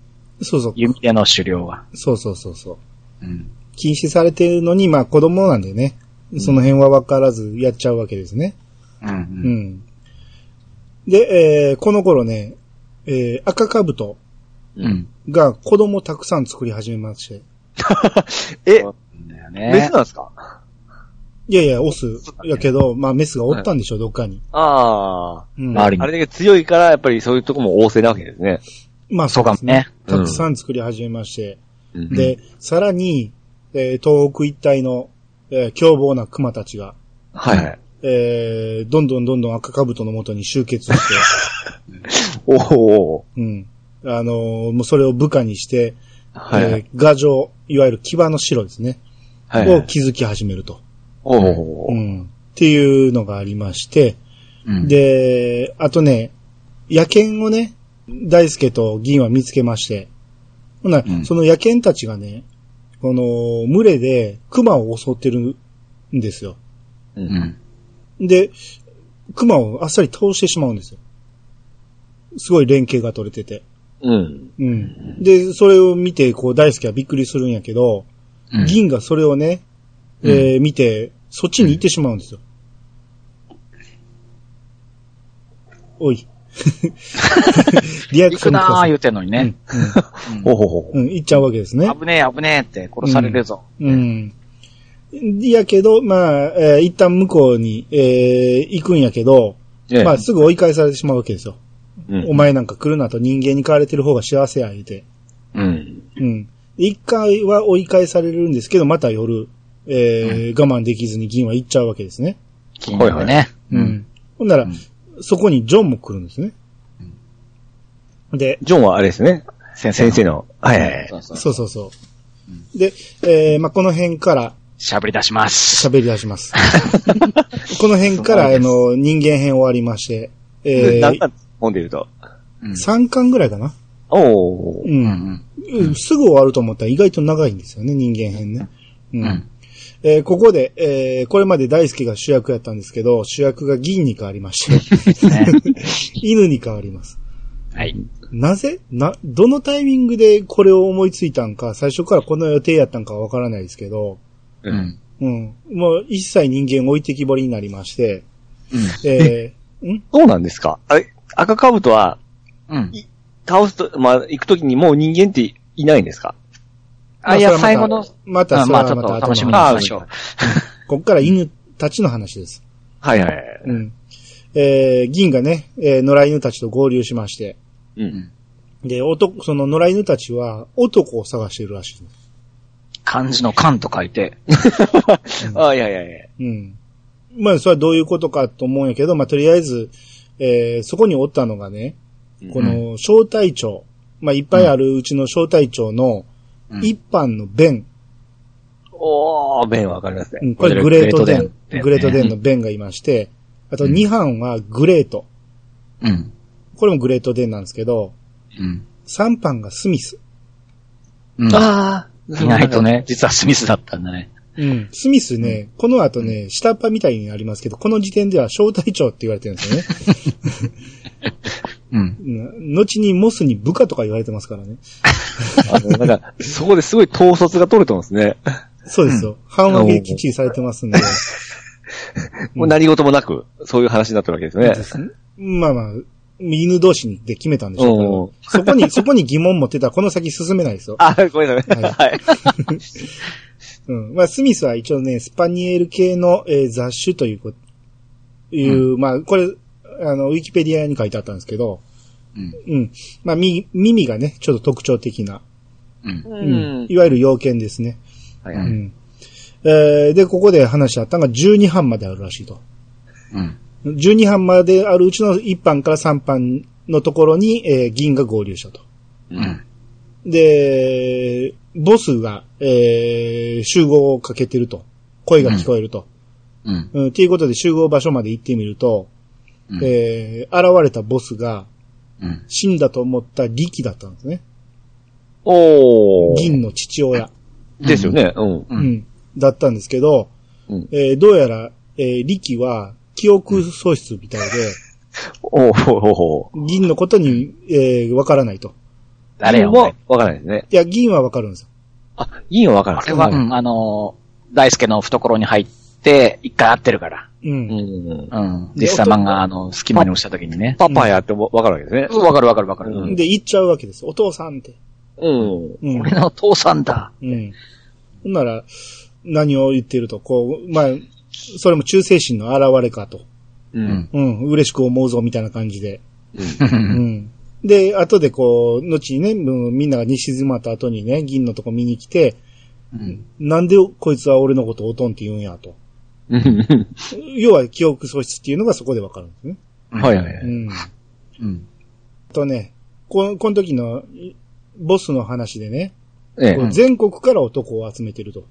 そうそう。弓での狩猟は。そうそうそうそう。うん。禁止されてるのに、まあ子供なんでね、その辺は分からずやっちゃうわけですね。うん。う。うんん。で、えー、この頃ね、えー、赤かぶとうん。が子供たくさん作り始めまして。え、そうだよメスね。なんですか？いやいや、オスやけど、まあメスがおったんでしょ、どっかに。ああ。うん周りにあれだけ強いから、やっぱりそういうとこも旺盛なわけですね。まあそうかもね。たくさん作り始めまして。うんで、さらに、えー東北一帯の、えー凶暴な熊たちが、はいはい。えーどんどんどんどん赤兜の元に集結して、おおうん。あのーもうそれを部下にして、はいはい。えー牙城、いわゆる牙の城ですね、はいはい。を築き始めると。おおうん。っていうのがありまして、うん、で、あとね、野犬をね、大輔と銀は見つけまして、ほな、うんその野犬たちがね、この、群れで熊を襲ってるんですよ。う。うんん。で、熊をあっさり倒してしまうんですよ。すごい連携が取れてて。うん。うん。で、それを見て、こう、大輔はびっくりするんやけど、うん銀がそれをね、えー見て、そっちに行ってしまうんですよ。おい。リアク行くションくださいなー言うてんのにね。ほうほうほうん、うん、行っちゃうわけですね。危ねえ危ねえって殺されるぞ。うん。やけど、まあ、えー一旦向こうに、えー行くんやけど、う。ええまあ、すぐ追い返されてしまうわけですよ。うんお前なんか来るなと人間に飼われてる方が幸せや、言うて。うん。うん。一回は追い返されるんですけど、また夜、えー我慢できずに銀は行っちゃうわけですね。金曜日ね。うん。ほんなら、うんそこにジョンも来るんですね。で、ジョンはあれですね。先生の。先生の。はいはいはい。そうそう。そう。で、えーまあ、この辺からしゃべり出します。喋り出します。この辺から、あの、人間編終わりまして、えー、でなんか本で言うと？うん3巻ぐらいかな。おおう。うんんうんすぐ終わると思ったら意外と長いんですよね、人間編ね。ううん。うん。えーここで、えーこれまで大輔が主役やったんですけど、主役が銀に変わりまして、ね。犬に変わります。はい。なぜ？な、どのタイミングでこれを思いついたんか、最初からこの予定やったんかはわからないですけど、う。うんん。うん。もう一切人間置いてきぼりになりまして、うん。えー、ん？そうなんですか？あれ、赤カブトは、うん。倒すと、まあ、行くときにもう人間っていないんですか？あ、いや、最後の、また、あまあちょっと楽しみにしましょう。こっから犬たちの話です。はいはい。えー、銀がね、えー野良犬たちと合流しまして、うん。で、男、その野良犬たちは男を探しているらしいんです。漢字の漢と書いて。あいやいやいや。うん。まあ、それはどういうことかと思うんやけど、まあ、とりあえず、えー、そこにおったのがね、この、小隊長、まあ、いっぱいあるうちの小隊長の、うん一般のベン、おー、弁わかりますね。うんこれグレートデン、ググレートデンのベンがいまして、あと二班はグレート。うん。これもグレートデンなんですけど、うん。三班がスミス。うん。ああ。意外と。ね、実はスミスだったんだね。うん。スミスね、この後ね、下っ端みたいになりますけど、この時点では小隊長って言われてるんですよね。うん。うん後にモスに部下とか言われてますからね。あの、なんか、そこですごい統率が取れてますね。そうですよ。半分けきっちりされてますんで。もう何事もなく、そういう話になってるわけですね。ですねまあまあ、犬同士で決めたんでしょうけうんど、そこに、そこに疑問持ってたらこの先進めないですよ。あ、ごめんなさい。はいはい。うん。まあ、スミスは一応ね、スパニエル系の、えー雑種というこ、いう、まあ、これ、あの、ウィキペディアに書いてあったんですけど、うん。うん。まあ、み、耳がね、ちょっと特徴的な、うん。うん。いわゆる要件ですね。はいはい。うん。えーで、ここで話し合ったのが12班まであるらしいと。うん。12班まであるうちの1班から3班のところに、えー銀が合流したと。うん。で、ボスが、えー集合をかけてると。声が聞こえると。うん。うん。っていうことで集合場所まで行ってみると、うんえー現れたボスがうん。死んだと思った力だったんですね。おー。銀の父親。ですよね。うん。う。うんん。だったんですけど、うんえーどうやら、えー力は記憶喪失みたいで、おーほほほ銀のことに、えーわからないと。誰よ、わからないですね。いや、銀はわかるんですよ。あ、いいのわからないあれは、うん、あのー、大輔の懐に入って、一回会ってるから。うん。うん。うん。実際漫画、あの、隙間に押した時にね。パパやってもわかるわけですね。うんわかるわかるわかる。うんで、言っちゃうわけです。お父さんって。うん。うん。俺の父さんだ。うん。ほんなら、何を言ってると、こう、まあ、それも忠誠心の現れかと。うん。うん、嬉しく思うぞ、みたいな感じで。うん。で、後でこう、後にね、うんみんなが西詰まった後にね、銀のとこ見に来て、うん。なんでこいつは俺のことをおとんって言うんやと。うん。要は記憶喪失っていうのがそこでわかるんですね。はいはいはい。うん。うん。とね、ここの時のいボスの話でね、ええ全国から男を集めてると。う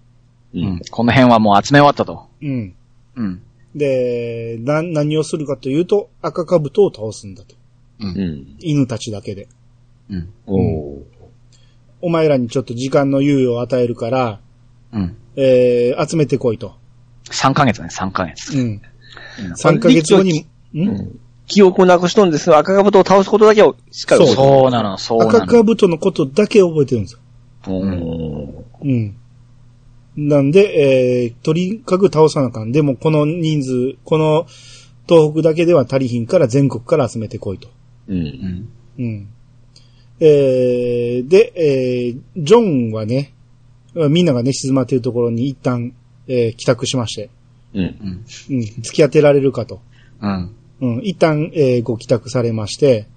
うんん。。この辺はもう集め終わったと。うん。うん。で、な、何をするかというと、赤兜を倒すんだと。う。うんん。犬たちだけで。うん。おー。お前らにちょっと時間の猶予を与えるから、うん。えー、集めてこいと。3ヶ月ね、3ヶ月。うん。3ヶ月後に、ん記憶をなくしとんですが、赤兜を倒すことだけをしっかり覚えてるそうなの、そうな赤の。兜のことだけ覚えてるんですよ。うん。うん。なんで、えー、とにかく倒さなあかん。でも、この人数、この東北だけでは足りひんから全国から集めてこいと。う。うんん。うん。えー、で、えー、ジョンはね、みんながね、静まっているところに一旦、えー、帰宅しまして、うん。うん。うん、付き合ってられるかと。うん。うん、一旦、えー、ご帰宅されまして、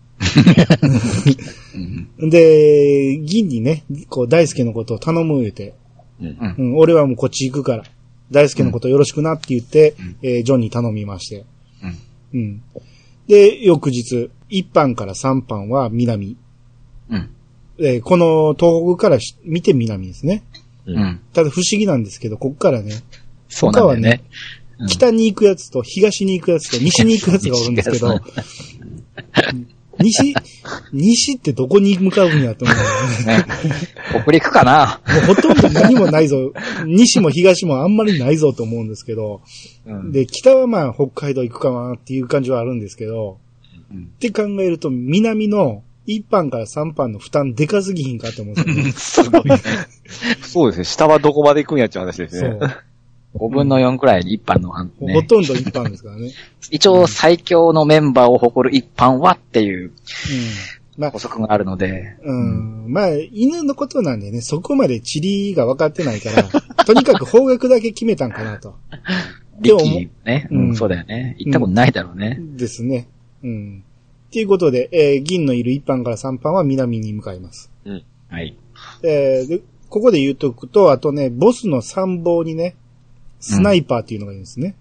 うん。で、銀にね、こう、大輔のことを頼む言うて、うん。うん、俺はもうこっち行くから、大輔のことよろしくなって言って、うんえージョンに頼みまして、うん。うん。で、翌日、1班から3班は南。うん。えーこの東北からし見て南ですね。う。うんん。ただ不思議なんですけど、こっからね、そうなんだよね。うん北に行くやつと東に行くやつと西に行くやつがおるんですけど、西、西ってどこに向かうんやと思う。ね。北陸かなもうほとんど何もないぞ。西も東もあんまりないぞと思うんですけど、うん。で、北はまあ北海道行くかなっていう感じはあるんですけど、うんって考えると南の1班から3班の負担でかすぎひんかと思うんですよね。すごいね。そうですね。下はどこまで行くんやっていう話ですね。そう。5分の4くらい一般の、ほね。とんど1班ですからね。うん。一応最強のメンバーを誇る一般はっていうまあ補、足があるので。うん。まあ、犬のことなんでね、そこまで地理が分かってないから、とにかく方角だけ決めたんかなと。リッキーね。ううんん、そうだよね。行ったことないだろうね。ですね。うん。っていうことで、えー銀のいる1班から3班は南に向かいます。はい。えーで、ここで言うとくと、あとね、ボスの参謀にね、スナイパーっていうのがいるんですね。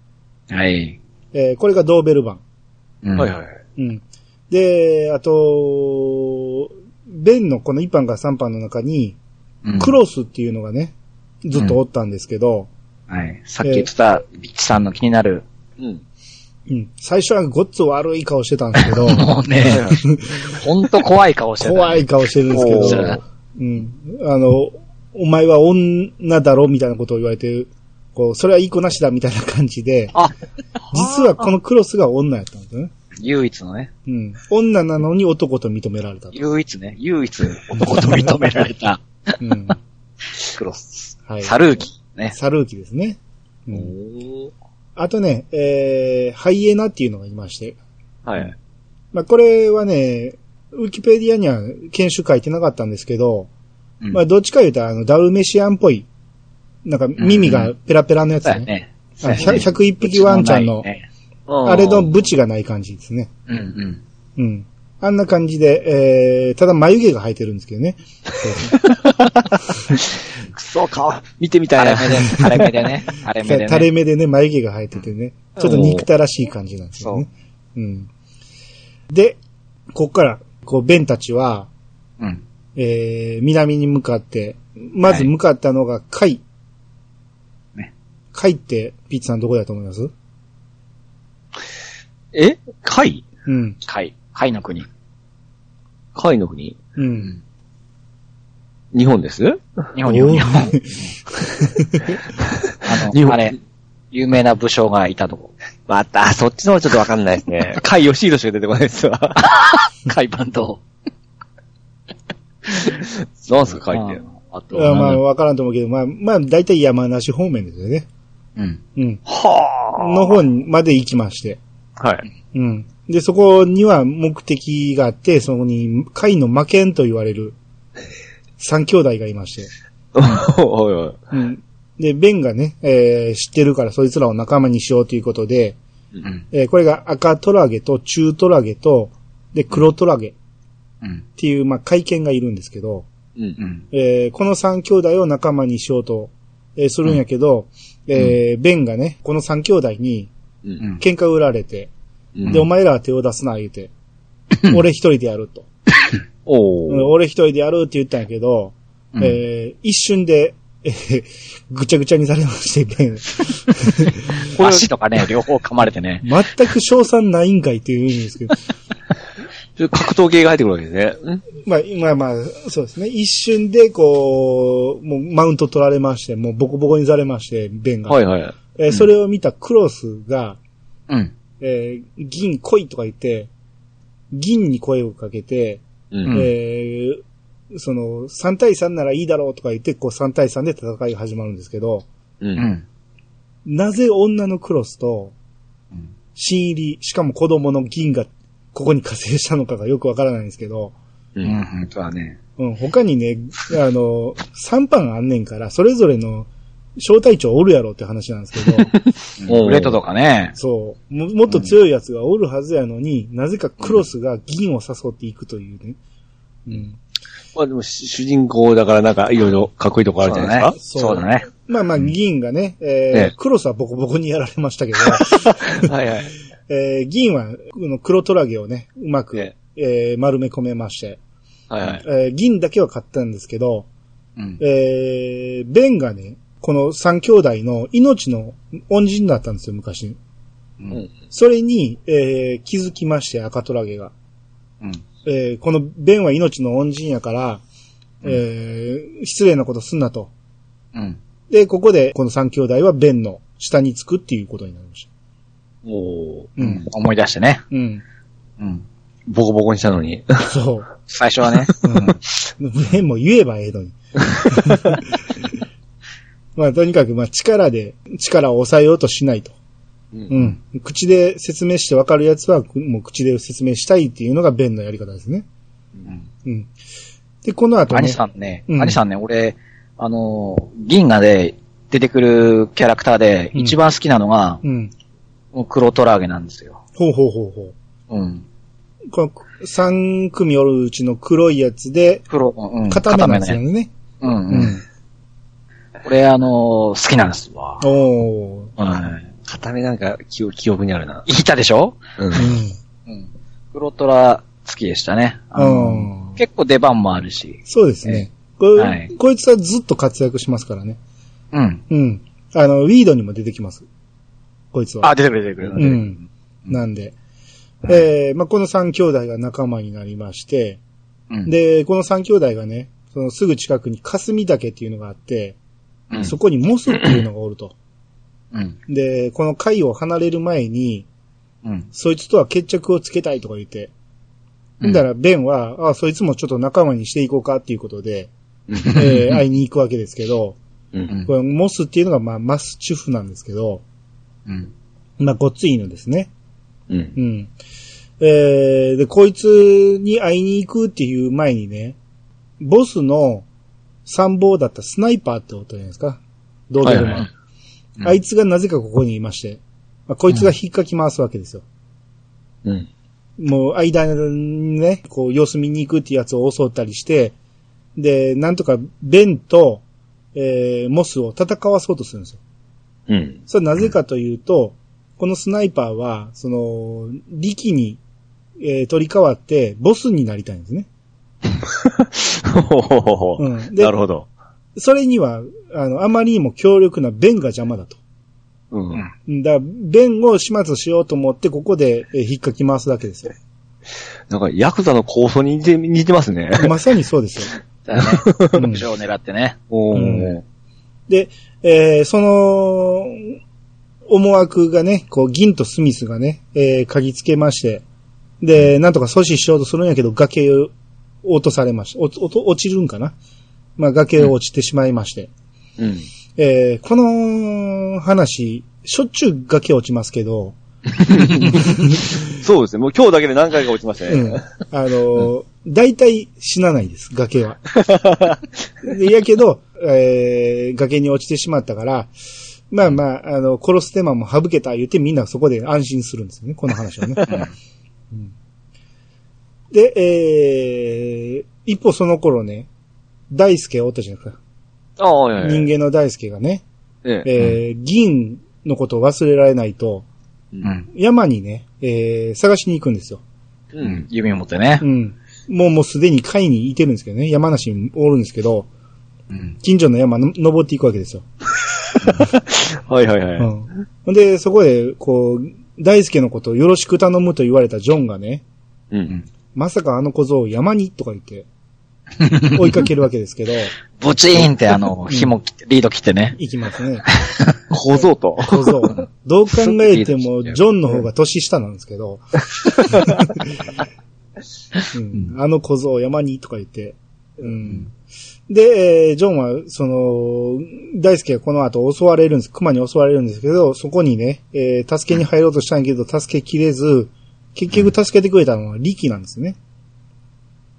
はい。えーこれがドーベルバン。うんはいはい。うん。で、あと、ベンのこの1班から3班の中に、うんクロスっていうのがね、ずっとおったんですけど、はい。さっき言ってた、ビッチさんの気になる。うん。うん。最初はごっつ悪い顔してたんですけど、もうね、ほんと怖い顔してた。怖い顔してるんですけおどー、うん。あの、お前は女だろみたいなことを言われて、こう、それはいい子なしだみたいな感じで、あ、実はこのクロスが女やったんですよね。唯一のね。うん。女なのに男と認められたと。唯一ね。唯一男と認められたうん。クロス。はい。サルーキ。ね。サルーキですね。うおん。ーあとね、えー、ハイエナっていうのがいまして。はい。まあ、これはね、ウィキペディアには研修書いてなかったんですけど、うんまあ、どっちか言うと、あの、ダルメシアンっぽい、なんか耳がペラペラのやつね。そうやね。あ100 101匹ワンちゃんの、ねあれのブチがない感じですね。うんうん。うん。あんな感じで、えー、ただ眉毛が生えてるんですけどね。くそ、顔、見てみたいな。垂れ目で、ね。垂れ目でね。垂れ目でね、眉毛が生えててね。ちょっと憎たらしい感じなんですよね。うん。で、こっから、こう、ベンたちは、うん。えー、南に向かって、まず向かったのが、カイ。ね。カイって、ピッツさんどこだと思います？え？貝？うん。貝。貝の国。貝の国？うん。日本です？日本、日本、日本。あの、日本あれ、有名な武将がいたとこ。また、そっちの方がちょっとわかんないですね。貝吉弘しか出てこないですわ。海パンと。なんすか貝って。ああまあ、と、わからんと思うけど、まあ、まあ、大体山梨方面ですよね。うん。うん。はの方にまで行きまして。あ。はい。うん。で、そこには目的があって、そこに、貝の魔剣と言われる、三兄弟がいまして。おいおい。うん。で、ベンがね、えー知ってるからそいつらを仲間にしようということで、うん。えーこれが赤トラゲと中トラゲと、で、黒トラゲっうん。ていう、まあ、会見がいるんですけど、うんう。ん。えーこの三兄弟を仲間にしようと、えーするんやけど、えーベンがね、この三兄弟にうん。うん。喧嘩売られて、うんで、お前らは手を出すな、言うて。俺一人でやると。俺一人でやるって言ったんやけど、うんえー一瞬で、えーぐちゃぐちゃにされまして、ベン。足とかね、両方噛まれてね。全く賞賛ないんかいって言うんですけど。格闘系が入ってくるわけですね。まあ、まあまあ、そうですね。一瞬で、こう、もうマウント取られまして、もうボコボコにされまして、ベンが。はいはい。えーそれを見たクロスが、うん。えー銀来いとか言って、銀に声をかけて、うん。えーその、3対3ならいいだろうとか言って、こう3対3で戦いが始まるんですけど、う。うんん。なぜ女のクロスとうん、新入り、しかも子供の銀がここに加勢したのかがよくわからないんですけど、う。うんん。うん。そうだね。うん、他にね、あの、3班あんねんから、それぞれの小隊長おるやろって話なんですけど、おうレッドとかね。そうも、もっと強いやつがおるはずやのに、なぜかクロスが銀を誘っていくというね。うん。まあでも、し主人公だからなんかいろいろかっこいいとこあるじゃないですそうだね。まあまあ、銀がね、えーええクロスはボコボコにやられましたけど、か。はいはい。えー銀は、この黒トラゲをね、うまく、ええー丸め込めまして、はいはい。えー銀だけは買ったんですけど、うん。えーベンがね、この三兄弟の命の恩人だったんですよ、昔。うん。それに、えー気づきまして、赤トラゲが。うん。えーこのベンは命の恩人やから、えー失礼なことすんなと。うん。で、ここで、この三兄弟はベンの下につくっていうことになりました。おー。ううんん。。思い出してね。うん。うん。ボコボコにしたのに。そう。最初はね。うん。ベンも言えばええのに。まあ、とにかく、まあ、力で、力を抑えようとしないと。う。うんん。口で説明してわかるやつは、もう口で説明したいっていうのがベンのやり方ですね。うん。うん。で、この後、ね。兄さんね、うん兄さんね、俺、あの、銀河で出てくるキャラクターでうん一番好きなのが、うん。もう黒トラーゲなんですよ。ほうほうほうほうん。う。この3組おるうちの黒いやつで、黒、うん。固めなんですよね。ね。うん、ううん。ん。これ、あの、好きなんですわ。おー。はい。片目なんか記憶記憶にあるな。言ったでしょ？うん。うん。うん。黒トラ好きでしたね。あのうん結構出番もあるし。そうですね。これはいこいつはずっと活躍しますからね。うん。うん。あの、ウィードにも出てきます。こいつは。あ、出てくる出てくる。うん。なんで。えー、まあ、この三兄弟が仲間になりまして、うん、で、この三兄弟がね、そのすぐ近くに霞岳っていうのがあって、うん、そこにモスっていうのがおると。うん。で、この海を離れる前に、うん。そいつとは決着をつけたいとか言って、うんだから、ベンは、あ、そいつもちょっと仲間にしていこうかっていうことで、う んえー会いに行くわけですけど、うん。これモスっていうのが、まあ、マスチュフなんですけど、うん。まあ、ごっつい犬ですね。うんう。ん。えー、で、こいつに会いに行くっていう前にね、ボスの参謀だったスナイパーってことじゃないですか。ドーベルマン。はいはいうんあいつがなぜかここにいまして、まあ、こいつが引っかき回すわけですよ。うん。もう間にね、こう様子見に行くってやつを襲ったりして、で、なんとかベンと、えー、モスを戦わそうとするんですよ。うん。それはなぜかというと、このスナイパーは、その、力に、えー取り替わって、ボスになりたいんですね。ほほほほうんでなるほど。それには、あの、あまりにも強力なベンが邪魔だと。うん。だから、ベンを始末しようと思って、ここで、えー引っかき回すだけですよ。なんか、ヤクザの構想に似て、似てますね。まさにそうですよ。だよね。を狙ってね。おうー。で、えーその、思惑がね、こう、銀とスミスがね、えー嗅ぎつけまして、で、なんとか阻止しようとするんやけど、崖を落とされました。落落落ちるんかな？まあ、崖を落ちてしまいまして。うん。えーこの話、しょっちゅう崖落ちますけど、そうですね。もう今日だけで何回か落ちましたね。うん。あのー大体死なないです、崖は。でやけど、えー、崖に落ちてしまったから、まあまあ、あの、殺す手間も省けた言ってみんなそこで安心するんですよね、この話はね。うんで、えー、一方その頃ね、大輔おったじゃないか。ああ、はいはいはい。人間の大輔がね、ええ。えー、銀のことを忘れられないと、うん。山にね、えー、探しに行くんですよ。ううんん。。弓を持ってねう。ん。もうもうすでに海にいてるんですけどね、山梨におるんですけど、うん。近所の山の登っていくわけですよ。はいはいはい。うん。で、そこで、こう、大輔のことをよろしく頼むと言われたジョンがね、うん。まさかあの小僧を山にとか言って、追いかけるわけですけど、ブチーンってあの、紐切って、リード切ってね。行きますね。小僧と。小僧。どう考えても、ジョンの方が年下なんですけど、うん、あの小僧を山にとか言って、うん。で、えージョンは、その、大輔がこの後襲われるんです、熊に襲われるんですけど、そこにね、えー助けに入ろうとしたんやけど、助けきれず、結局助けてくれたのは力なんですね。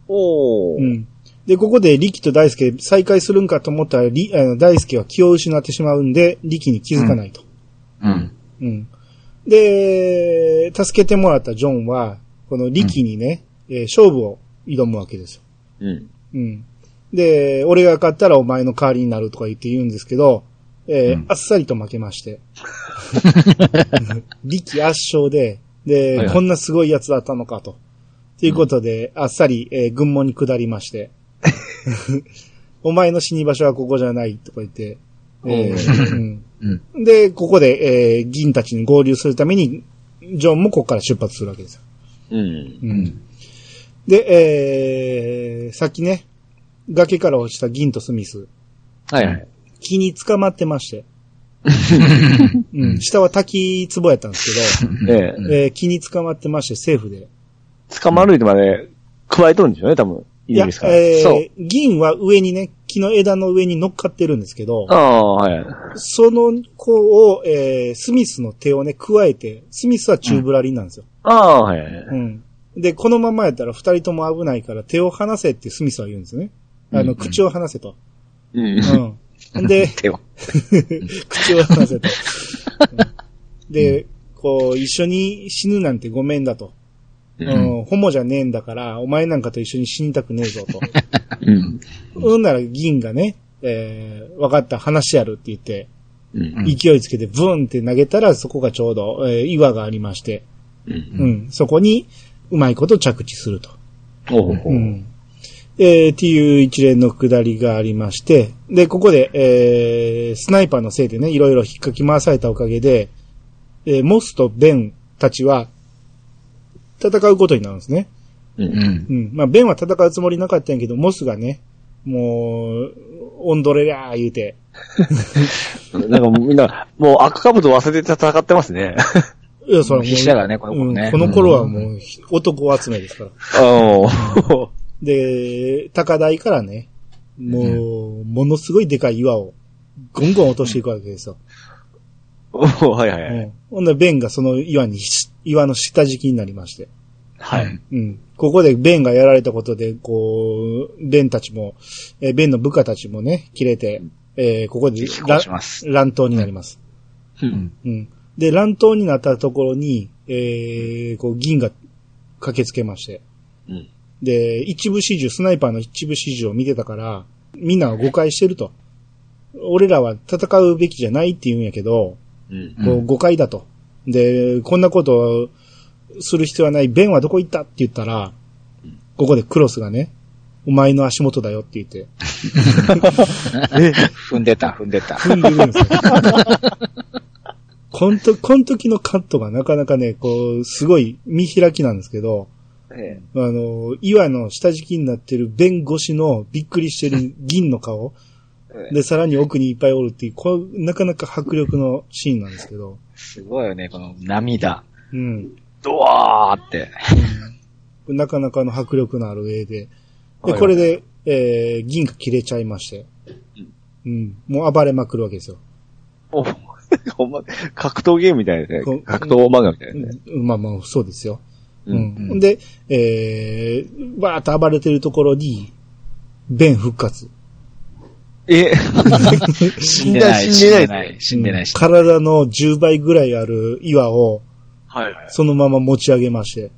おー。うん。で、ここで力と大輔再会するんかと思ったら、りあの大輔は気を失ってしまうんで、力に気づかないと。うん。うん。で、助けてもらったジョンは、この力にね、えー勝負を挑むわけですよ。うん。うん。で、俺が勝ったらお前の代わりになるとか言って言うんですけど、えーうんあっさりと負けまして。力圧勝で、で、はいはいこんなすごいやつだったのかと。ということで、あっさり、えー軍門に下りまして。お前の死に場所はここじゃないとか言って、えーうんうん。で、ここで、えー銀たちに合流するために、ジョンもここから出発するわけですよ。うん。うんで、えー、さっきね、崖から落ちた銀とスミス、はいはい。木に捕まってまして、うん、下は滝壺やったんですけええ。ど、えー木に捕まってまして、セーフで。捕まるでまで、加えとるんでしょうね、多分。いいや、いですから。えそう。ー、銀は上にね、木の枝の上に乗っかってるんですけどあ、あ、はい。その子を、えー、スミスの手をね、加えて、スミスは宙ぶらりんなんですよ。ああ、はい。うん。で、このままやったら二人とも危ないから手を離せってスミスは言うんですね。あの、うん口を離せと。うん。うん。で、手を。口を離せと。うんで、こう、一緒に死ぬなんてごめんだと。う。うんん、ホモじゃねえんだから、お前なんかと一緒に死にたくねえぞと。うん。うんなら銀がね、えー、分かった、話やるって言って、うん。勢いつけてブーンって投げたら、そこがちょうど、えー岩がありまして、う。うんん、そこに、うまいこと着地すると。おうほう。うん。えー、っていう一連の下りがありまして、で、ここで、えー、スナイパーのせいでね、いろいろ引っかき回されたおかげで、えー、モスとベンたちは、戦うことになるんですね。う。うんん。うん。まあ、ベンは戦うつもりなかったんやけど、モスがね、もう、オンドレラー言うて、なんかもうみんな、もう赤かぶと忘れて戦ってますね。いや、それもう 必死だからねこの頃ねうんこの頃はもう、男集めですから。ああ。で、高台からね、もう、ものすごいでかい岩を、ゴンゴン落としていくわけですよ。はいはいはい。うん。ほんで、ベンがその岩にし、岩の下敷きになりまして。はい。うん。ここでベンがやられたことで、こう、ベンたちも、えーベンの部下たちもね、切れて、えーここで。乱闘になります。うん。うん。で、乱闘になったところに、えー、こう、銀が駆けつけまして。うん。で、一部始終、スナイパーの一部始終を見てたから、みんなは誤解してると。俺らは戦うべきじゃないって言うんやけど、うん。こう誤解だと。で、こんなことをする必要はない。ベンはどこ行った？って言ったら、ここでクロスがね、お前の足元だよって言って、踏んでた、踏んでた。踏んでるんですよ。こんと、こん時のカットがなかなかね、こう、すごい見開きなんですけど、えあの、岩の下敷きになってる弁越しのびっくりしてる銀の顔。えで、さらに奥にいっぱいおるっていう、こう、なかなか迫力のシーンなんですけど。すごいよね、この涙。うん。ドワーって。なかなかの迫力のある絵で。で、はいこれで、えー、銀が切れちゃいまして。うん。もう暴れまくるわけですよ。お ほんま、格闘ゲームみたいですね。格闘漫画みたいですね。うんまあまあ、そうですよ。う。うんん。で、えー、わーっと暴れてるところに、ベン復活。え、死んでない、死んでない、死んでない。体の10倍ぐらいある岩を、はいはい。そのまま持ち上げまして、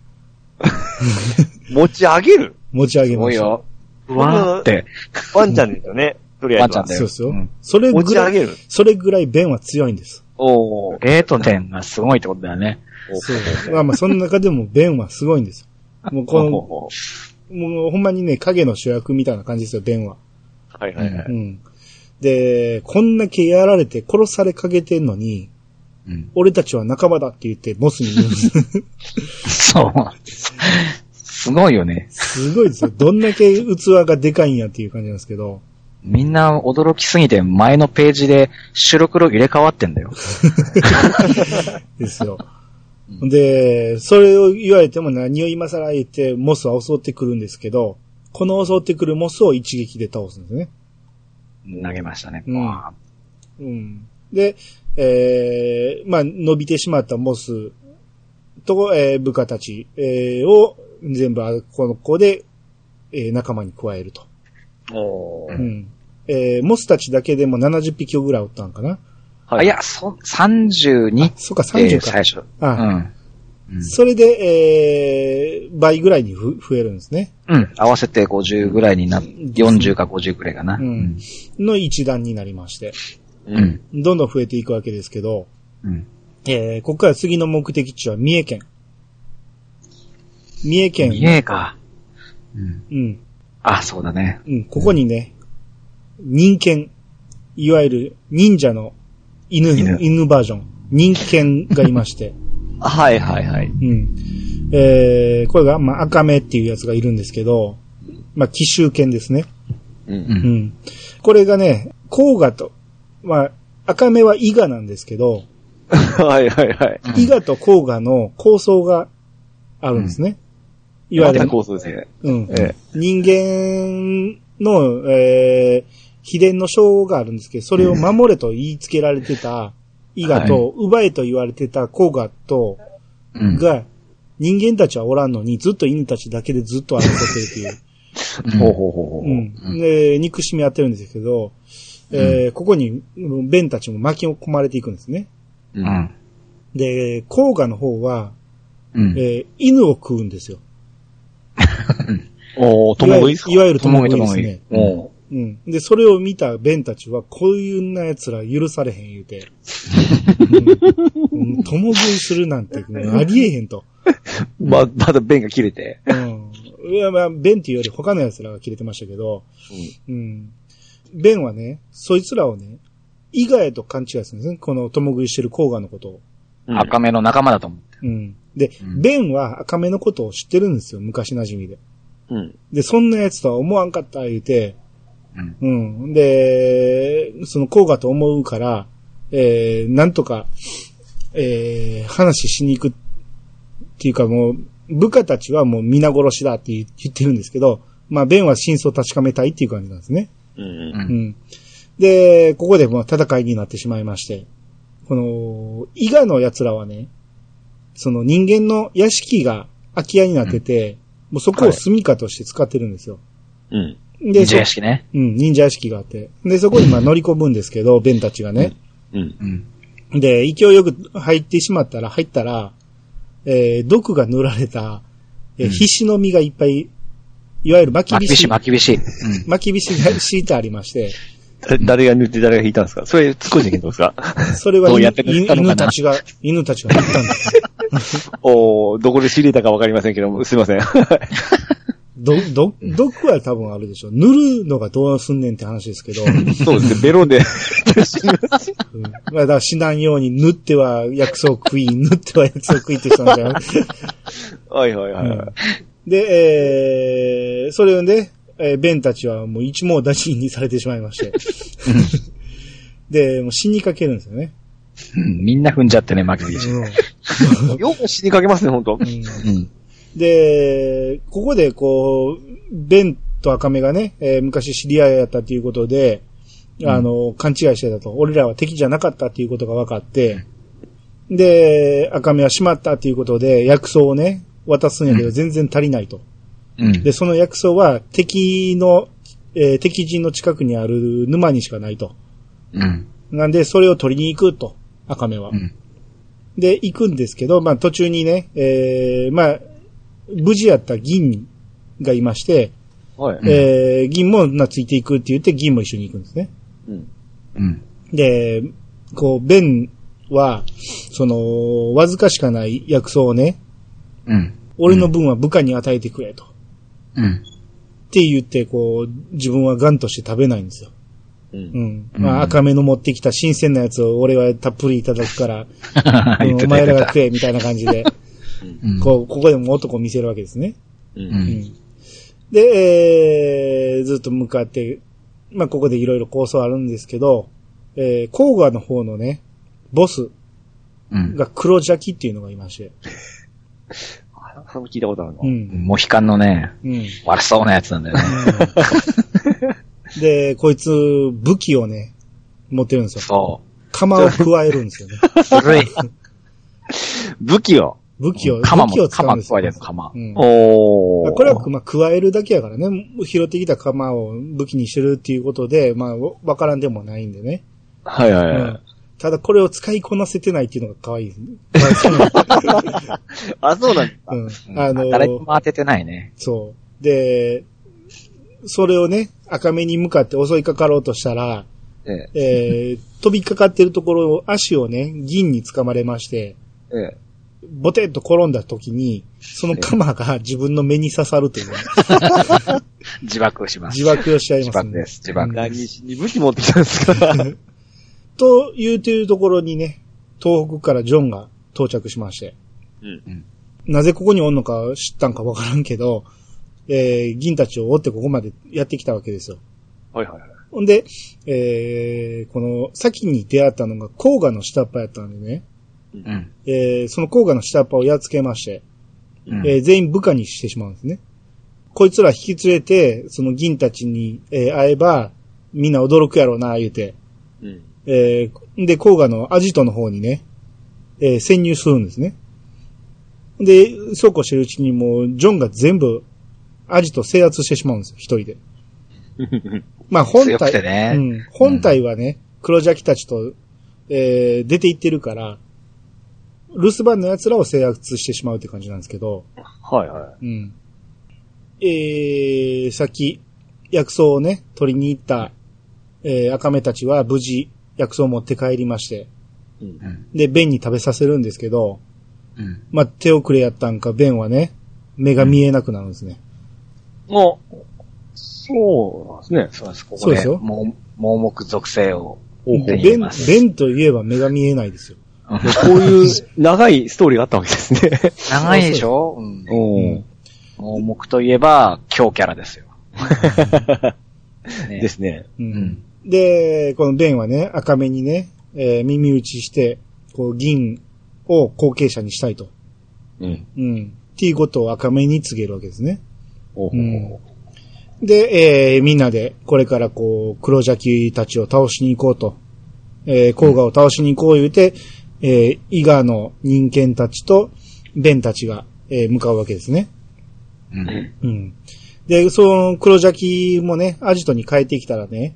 持ち上げる？持ち上げすました。ごいよ。うわーって。ワンちゃんですよね？とりあえずはワンちゃん。だよ。そうですよ。んそれ持ぐらい、ち上げる。それぐらいベンは強いんです。おー。レート点がすごいってことだよね。そう。まあまあ、その中でもベンはすごいんですよ。もうこの、ほもうほんまにね、影の主役みたいな感じですよ、ベンは。はいはいはい。うん。で、こんだけやられて殺されかけてんのに、うん。俺たちは仲間だって言ってボスに言うんです。そう。すごいよね。すごいですよ。どんだけ器がでかいんやっていう感じなんですけど。みんな驚きすぎて前のページで白黒入れ替わってんだよ。ですよ。で、それを言われても何を今更言ってモスは襲ってくるんですけど、この襲ってくるモスを一撃で倒すんですね。投げましたね。うんわうん。で、えー、まあ、伸びてしまったモスと、えー部下たち、えーを全部あこの子で、えー仲間に加えると。おーうん。えーモスたちだけでも70匹ぐらいおったんかなあいや、そ、32っそっか、て30か。最初。あうん。うんそれで、えー倍ぐらいにふ増えるんですね。うん。合わせて50ぐらいにな、40か50ぐらいかな。うん。の一段になりまして、うん。うん。どんどん増えていくわけですけど、うん。えーここから次の目的地は三重県。三重県。見えか。うん。うん。あ、そうだね。うん、ここにね、人犬、いわゆる忍者の犬、犬犬バージョン、人犬がいまして、はいはいはい。うん。えー、これが、まあ、赤目っていうやつがいるんですけど、まあ、奇襲犬ですね。う。うん。うんん。これがね、甲賀と、まあ、赤目は伊賀なんですけど、はいはいはい。うん伊賀と甲賀の構想があるんですね。いわゆる、またコースですね。うん。え人間の、えー、秘伝の章があるんですけど、それを守れと言いつけられてた伊賀と、奪えと言われてた甲賀と、うん。が、人間たちはおらんのに、ずっと犬たちだけでずっと争ってるっていう。え。ほうほうほうほう。うん。で、憎しみ合ってるんですけど、えーここに、うんベンたちも巻き込まれていくんですね。う。うんん。で、甲賀の方は、うん。えー犬を食うんですよ。おー、ともぐいですか？いわゆるともぐいですね。おー。うん。で、それを見たベンたちは、こういうな奴ら許されへん言うて。うん。とも食いするなんて、ありえへんと。ま、まだ弁が切れて。うん。いや、まあ、ベンっていうより他の奴らが切れてましたけど、うん。ベンはね、そいつらをね、伊賀へと勘違いするんですね。この共食いしてる甲賀のことを。うん。赤目の仲間だと思って。うん。で、うんベンは赤目のことを知ってるんですよ。昔馴染みで。うん。で、そんな奴とは思わんかった言うて、うん。うん。で、その甲賀と思うから、えー、なんとか、えー、話しに行くっていうかもう、部下たちはもう皆殺しだって言ってるんですけど、まあ、ベンは真相を確かめたいっていう感じなんですね。うん。う。うんん。で、ここでもう戦いになってしまいまして、この、伊賀の奴らはね、その人間の屋敷が空き家になってて、もうそこを住みかとして使ってるんですよ。うん。で、忍者屋敷ね。うん、忍者屋敷があって。で、そこにまあ乗り込むんですけど、ベンたちがね。うん。うん。で、勢いよく入ってしまったら、入ったら、えー、毒が塗られた、えーうん必死の実がいっぱい、いわゆる巻き巻き菱びし、巻きびし。うん。巻き菱が敷いてありまして、だ誰が塗って誰が引いたんですか？それ、少しできるんですか？それは犬たちが、犬たちが塗ったんです。おー、どこで仕入れたかわかりませんけども、すいません。ど、ど、毒は多分あるでしょ。塗るのがどうすんねんって話ですけど、うん、そうですね、ベロンで。まあだから死なんように塗っては薬草食い、塗っては薬草食いって人なんじゃない はいはいはいはい。で、えー、それをね、えーベンたちはもう一網打尽にされてしまいまして。で、もう死にかけるんですよね。うんみんな踏んじゃってね、巻きびし。よく死にかけますね、本当うんうん。で、ここでこう、ベンと赤目がね、えー昔知り合いやったということで、あの、勘違いしてたと。俺らは敵じゃなかったっていうことが分かって、で、赤目はしまったっていうことで、薬草をね、渡すんやけど全然足りないと。うん。で、その薬草は敵の、えー敵陣の近くにある沼にしかないと。うん。なんで、それを取りに行くと、赤目は。うん。で、行くんですけど、まあ途中にね、えー、まあ、無事やった銀がいまして、はい。うんえー、銀もなついていくって言って銀も一緒に行くんですね。うん。うん。で、こう、ベンは、その、わずかしかない薬草をね、うん。俺の分は部下に与えてくれと。うん。って言って、こう、自分はガンとして食べないんですよ。う。うんん。うんまあ、赤目の持ってきた新鮮なやつを俺はたっぷりいただくから、お前らが食え、みたいな感じで、うんこう、ここでも男を見せるわけですね。う。うん。うんん。で、えー、ずっと向かって、まあ、ここでいろいろ構想あるんですけど、えー、甲賀の方のね、ボスうん。が黒邪気っていうのがいまして。あ それも聞いたことあるな。うん。モヒカンのね、うん。悪そうなやつなんだよね。で、こいつ、武器をね、持ってるんですよ。そ釜を加えるんですよね。う。古い。武器を。武器を、鎌も武器を、使うんですよ鎌加え。てる鎌。うん。おー。これは、まあ、加えるだけやからね。拾ってきた釜を武器にしてるっていうことで、まあ、わからんでもないんでね。はいはいうはんい。。ただ、これを使いこなせてないっていうのが可愛い あ、そうなんだ。うん。あの誰にも当ててないね。そう。で、それをね、赤目に向かって襲いかかろうとしたら、ええー、飛びかかってるところを足をね、銀に掴まれまして、え。ええ。ボテッと転んだ時に、その鎌が自分の目に刺さるというね、自爆します。自爆をしちゃい自ますね。爆です。自爆。何しに武器持ってきたんですか？と言うてるところにね、東北からジョンが到着しまして、うん。なぜここにおんのか知ったんかわからんけど、えー、銀たちを追ってここまでやってきたわけですよ。はいはいはい。ほんで、えー、この、先に出会ったのが甲賀の下っ端やったんでね、うん。えー、その甲賀の下っ端をやっつけまして、うんえー全員部下にしてしまうんですね。こいつら引き連れて、その銀たちに、えー会えば、みんな驚くやろうな、言うて。うん。えーで、甲賀のアジトの方にね、えー潜入するんですね。で、そうこうしてるうちにもう、ジョンが全部、アジト制圧してしまうんですよ、一人で。まあ、本体、ねうん、本体はね、黒邪気たちと、えー出て行ってるから、留守番の奴らを制圧してしまうって感じなんですけど、はいはうん。えー、さっき、薬草をね、取りに行った、えー、赤目たちは無事、薬草を持って帰りまして、い。うん。うん。で、ベンに食べさせるんですけど、うん。まあ、手遅れやったんか、ベンはね、目が見えなくなるんですね。もう、そうなんですね。そうです。ここで、そうですよ盲盲目属性をベン。ベンといえば目が見えないですよ。う んこういう長いストーリーがあったわけですね。長いでしょ？うんうん。盲目といえば、強キャラですよ。ね うですね。うんん。で、このベンはね、赤目にね、えー耳打ちして、こう、銀を後継者にしたいと。うん。うん。っていうことを赤目に告げるわけですね。おほうんで、えーみんなで、これからこう、黒邪気たちを倒しに行こうと。えー、甲賀を倒しに行こう言うて、えー、伊賀の人間たちと、ベンたちが、えー向かうわけですね。うん。うん。で、その黒邪気もね、アジトに帰ってきたらね、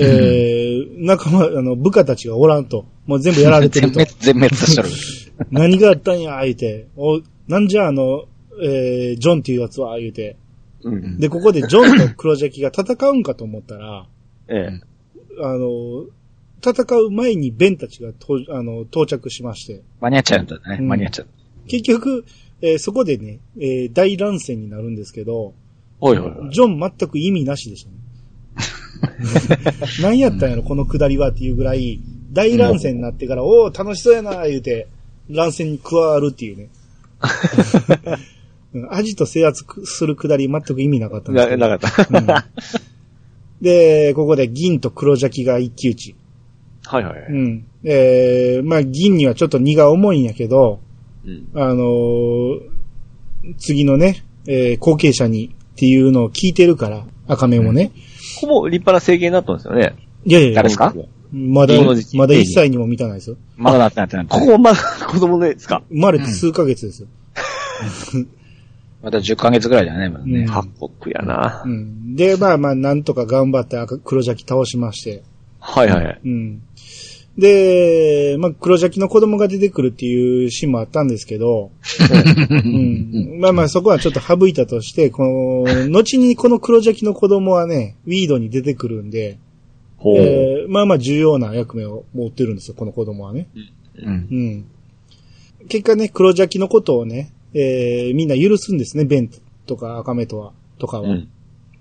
えー、仲間、あの、部下たちがおらんと。もう全部やられてると。全滅、全滅しとる。何があったんや、言うて。お、なんじゃあの、えー、ジョンっていうやつは、言うて。うん。で、ここでジョンと黒邪気が戦うんかと思ったら、ええ。あの、戦う前にベンたちがとあの到着しまして、間に合っちゃうんだね。うん間に合っちゃう。結局、えーそこでね、えー大乱戦になるんですけど、はいはいはい。ジョン全く意味なしでしたね。何やったんやろ、この下りはっていうぐらい、大乱戦になってから、おお楽しそうやな、言うて、乱戦に加わるっていうね。うんアジト制圧する下り全く意味なかったんですけな、ど。なかった。うんで、ここで銀と黒邪気が一騎打ち。はいはい。うん。えー、まあ銀にはちょっと荷が重いんやけど、うん。あのー次のね、えー後継者にっていうのを聞いてるから、赤目もね。ほぼ立派な制限になったんですよね。いやいやいや誰ですか？まだまだ1歳にも満たないですよ。まだなってなってなってここまだ子供ですか？生まれて数ヶ月ですよ。また10ヶ月ぐらいだね、まだね。うん八国やなう。ん。で、まあまあ、なんとか頑張って赤黒邪気倒しまして。はいはいはい。うん。で、まあ、黒邪気の子供が出てくるっていうシーンもあったんですけど、うん。まあまあ、そこはちょっと省いたとして、この、後にこの黒邪気の子供はね、ウィードに出てくるんで。えーまあまあ重要な役目を持ってるんですよ、この子供はね。うん。うん。結果ね、黒邪気のことをね、えーみんな許すんですね、ベンとか赤目とは、とかは。うん。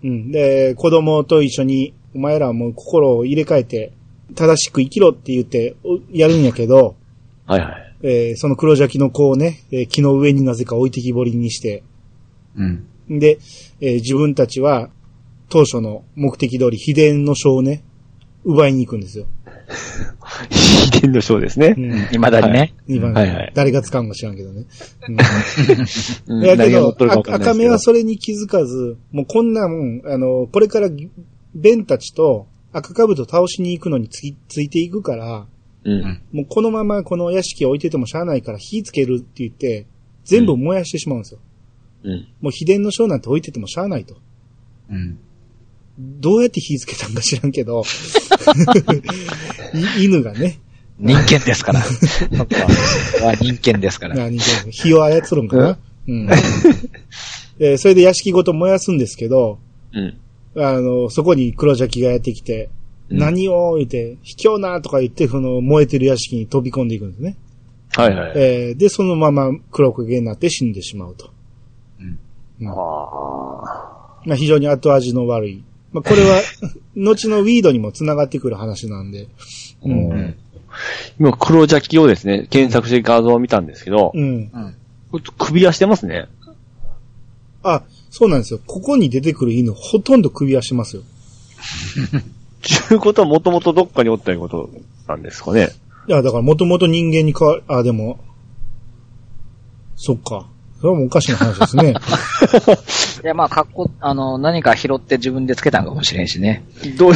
うん。で、子供と一緒に、お前らはもう心を入れ替えて、正しく生きろって言って、おやるんやけど、はいはい。えーその黒邪気の子をね、えー木の上になぜか置いてきぼりにして、うん。で、えー自分たちは、当初の目的通り秘伝の書をね、奪いに行くんですよ。秘伝の章ですねう。ん。未だにね。今、はいはい誰が使うんか知らんけどね。うんうんいやけど赤目はそれに気づかず、もうこんなもん、あの、これからベンたちと赤兜倒しに行くのについついていくから。うん。もうこのままこの屋敷を置いててもしゃあないから火つけるって言って、全部燃やしてしまうんですよ。うん。もう秘伝の章なんて置いててもしゃあないと。うん。どうやって火つけたんか知らんけど、い犬がね、人間ですから。人間ですから。火を操るんかな。うん。えーそれで屋敷ごと燃やすんですけど、うん。あの、そこに黒邪気がやってきて、うん何を言って、卑怯なとか言って、その燃えてる屋敷に飛び込んでいくんですね。はいはい。えーで、そのまま黒焦げになって死んでしまうと。うんあまあ、非常に後味の悪い。まあ、これは、後のウィードにも繋がってくる話なんで。う。うん今、黒邪気をですね、検索して画像を見たんですけど、うん。これ首輪してますね。あ、そうなんですよ。ここに出てくる犬、ほとんど首輪してますよ。ちゅうことはもともとどっかにおったいうことなんですかね。いや、だからもともと人間に変わる、あ、でも、そっか。それはもうおかしな話ですね。いや、まあ、格好、あの、何か拾って自分でつけたんかもしれんしね。どう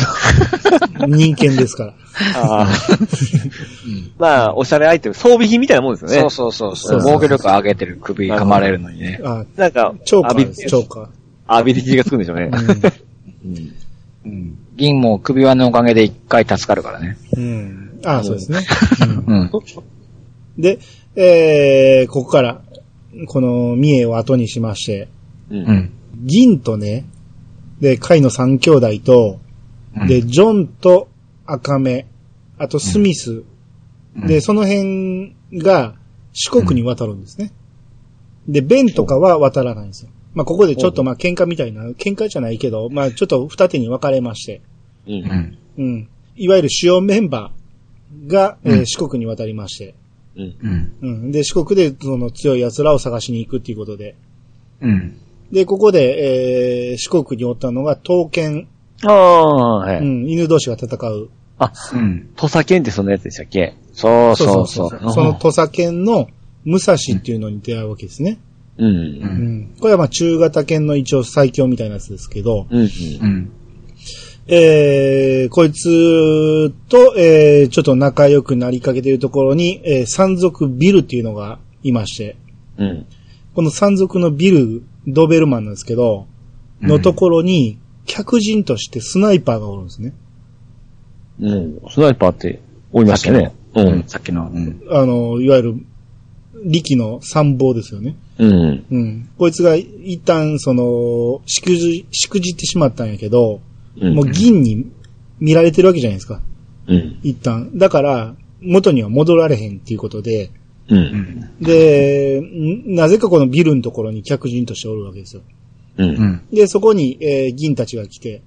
人間ですから。あーまあ、おしゃれアイテム、装備品みたいなもんですよね。そうそうそうそう防御力上げてる首噛まれるのにね。あ、なんか、チョーカアビーです、チョーカアビリティがつくんでしょうね。ー。うん。銀も首輪のおかげで一回助かるからね。うん。うん。あそうですね。うん。で、えー、ここから、この三重を後にしまして、うん。うん。銀とね、で、海の三兄弟と、うんで、ジョンと赤目、あとスミス、うんで、その辺が四国に渡るんですね。で、ベンとかは渡らないんですよ。まあ、ここでちょっとまあ喧嘩みたいな、喧嘩じゃないけど、まあ、ちょっと二手に分かれまして、うんう。ん。うん。いわゆる主要メンバーが、えーうん四国に渡りまして、うん。うん。うん。で、四国でその強い奴らを探しに行くっていうことで、うん。で、ここで、えー、四国におったのが、刀剣、ああ、はい。うん、犬同士が戦う。あ、うん。土佐犬ってそんなやつでしたっけ？そうそうそう。その土佐犬の武蔵っていうのに出会うわけですね。うん。う。うんん。これはまあ中型犬の一応最強みたいなやつですけど、うん。うん。えー、こいつと、えー、ちょっと仲良くなりかけているところに、えー、山賊ビルっていうのがいまして、うん。この山賊のビル、ドーベルマンなんですけど、のところに、客人としてスナイパーがおるんですね。うん。スナイパーって、おりましたね。ううんん。さっきの。うん。あの、いわゆる、力の参謀ですよね。うん。うん。こいつが一旦、その、しくじ、しくじってしまったんやけど、うん。もう銀に見られてるわけじゃないですか。うん。一旦。だから、元には戻られへんっていうことで、う。うんん。で、んなぜかこのビルのところに客人としておるわけですよ。う。うんん。で、そこに、えー銀たちが来て、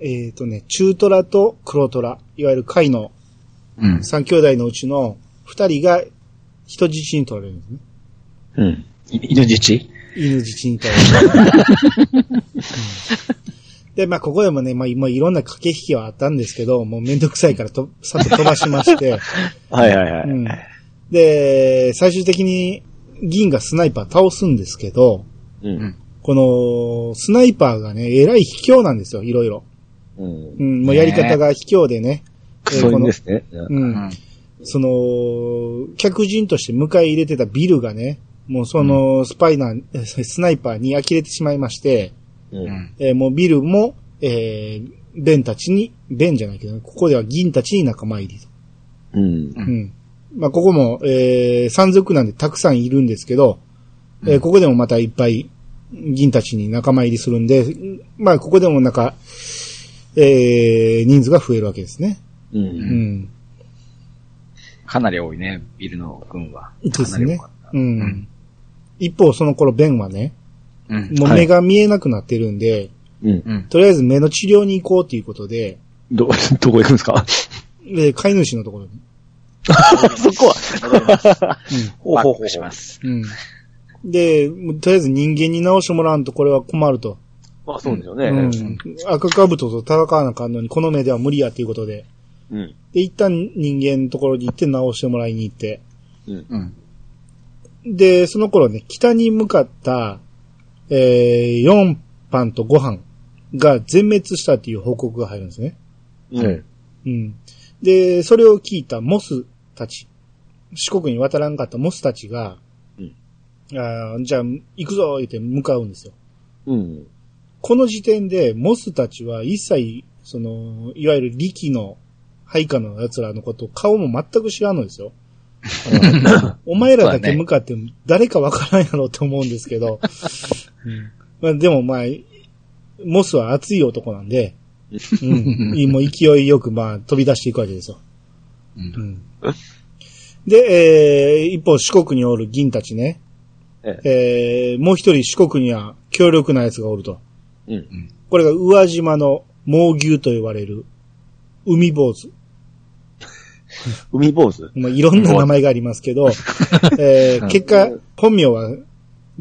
えっ、とね、中トラと黒トラ、いわゆる貝のうん。三兄弟のうちの二人が人質に取られるんですね。うん。犬質犬質に取られる。う んで、まあ、ここでもね、まあ、今いろんな駆け引きはあったんですけど、もうめんどくさいからと、さっと飛ばしまして、はいはいはい。うんで、最終的に銀がスナイパー倒すんですけど、うん。この、スナイパーがね、えらい卑怯なんですよ、いろいろ。うんう。ん、もうやり方が卑怯でね。クソいんですね。う。うんん。その、客人として迎え入れてたビルがね、もうそのスパイナー、えスナイパーに呆れてしまいまして、う。うんん。えーもうビルも、えーベンたちに、ベンじゃないけど、ここでは銀たちに仲間入りと。うん。ううんん。まあ、ここも、えー山賊なんでたくさんいるんですけど、えーここでもまたいっぱい銀たちに仲間入りするんで、まあ、ここでもなんか、えー人数が増えるわけですね。う。うんん。かなり多いね、ビルの軍は。ですねかなり多かっ。たうん。一方、その頃、ベンはね、うん。もう目が見えなくなってるんで。とりあえず目の治療に行こうということで、ど、どこ行くんですか？で、飼い主のところに。そこは？ほうほうほうします。うん。で、とりあえず人間に直してもらわんとこれは困ると。まあそうですよね。うん。赤かぶとと戦わなあかんのに、この目では無理やっていうことで。うん。で、一旦人間のところに行って直してもらいに行って。うん。で、その頃ね、北に向かった、えー、4班と5班が全滅したっていう報告が入るんですね。うん。うん。で、それを聞いたモスたち、四国に渡らんかったモスたちが、うんあーじゃあ、行くぞ言って向かうんですよ。うん。この時点で、モスたちは一切、その、いわゆる力の配下の奴らのこと、顔も全く知らんのですよ。お前らだけ向かって誰かわからんやろって思うんですけど、うんまあ、でもまあ、モスは熱い男なんで、うん、もう勢いよくまあ飛び出していくわけですよ。う。うんんで、えー、一方四国におる銀たちね、ええー、もう一人四国には強力な奴がおると。うん。これが宇和島の猛牛と呼ばれる海坊主。海坊主まあ、いろんな名前がありますけど、えー、結果、本名は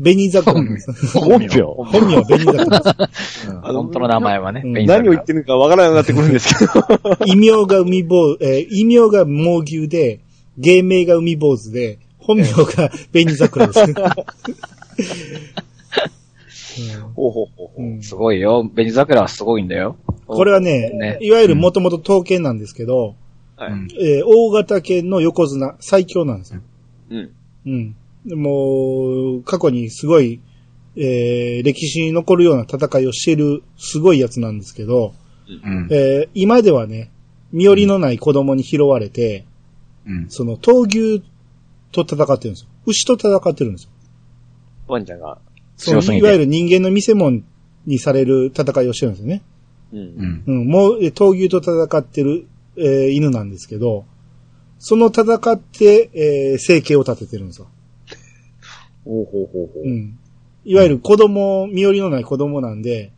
紅桜なんです。本名本名は紅桜です。うん本当の名前はね、うん何を言ってるかわからなくなってくるんですけど。異名が海坊、えー、異名が猛牛で、芸名が海坊主で、本名が紅桜です。ほうほうほうほう。うんすごいよ。ベニザクラはすごいんだよ。これはね、ねいわゆるもともと刀剣なんですけど、はい。うんえー大型犬の横綱、最強なんですよ。うん。うん。でもう、過去にすごい、えー歴史に残るような戦いをしているすごいやつなんですけど、うん。えー今ではね、身寄りのない子供に拾われて、うん。その闘牛と戦ってるんですよ。牛と戦ってるんですよ。ワンちゃんが。その強すぎていわゆる人間の見せ物にされる戦いをしてるんですよね。う。うんん。うん、もう、え闘牛と戦ってる、えー犬なんですけど、その戦って、えー生計を立ててるんですよ。ほうほうほうほう。うん。いわゆる子供、身寄りのない子供なんで、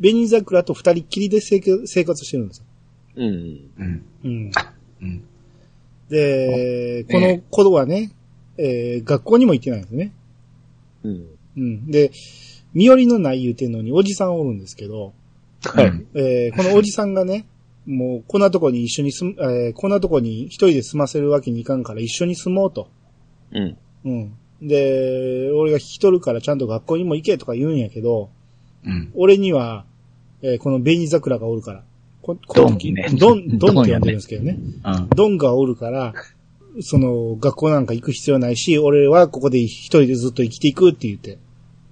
紅桜と二人っきりで生活生活してるんですよ。うん。うん。うん。うん。で、あこの子はね、えー学校にも行ってないんですね。うん。うん。で、身寄りのない言うてんのにおじさんおるんですけど、はい。うんえーこのおじさんがね、もうこんなとこに一緒に住む、えーこんなとこに一人で住ませるわけにいかんから一緒に住もうと。うん。うん。で、俺が引き取るからちゃんと学校にも行けとか言うんやけど、うん。俺には、えーこの紅桜がおるから。ここドンキねドン、ドンって呼んでるんですけどね。うん。ドンがおるから、その、学校なんか行く必要ないし、俺はここで一人でずっと生きていくって言って。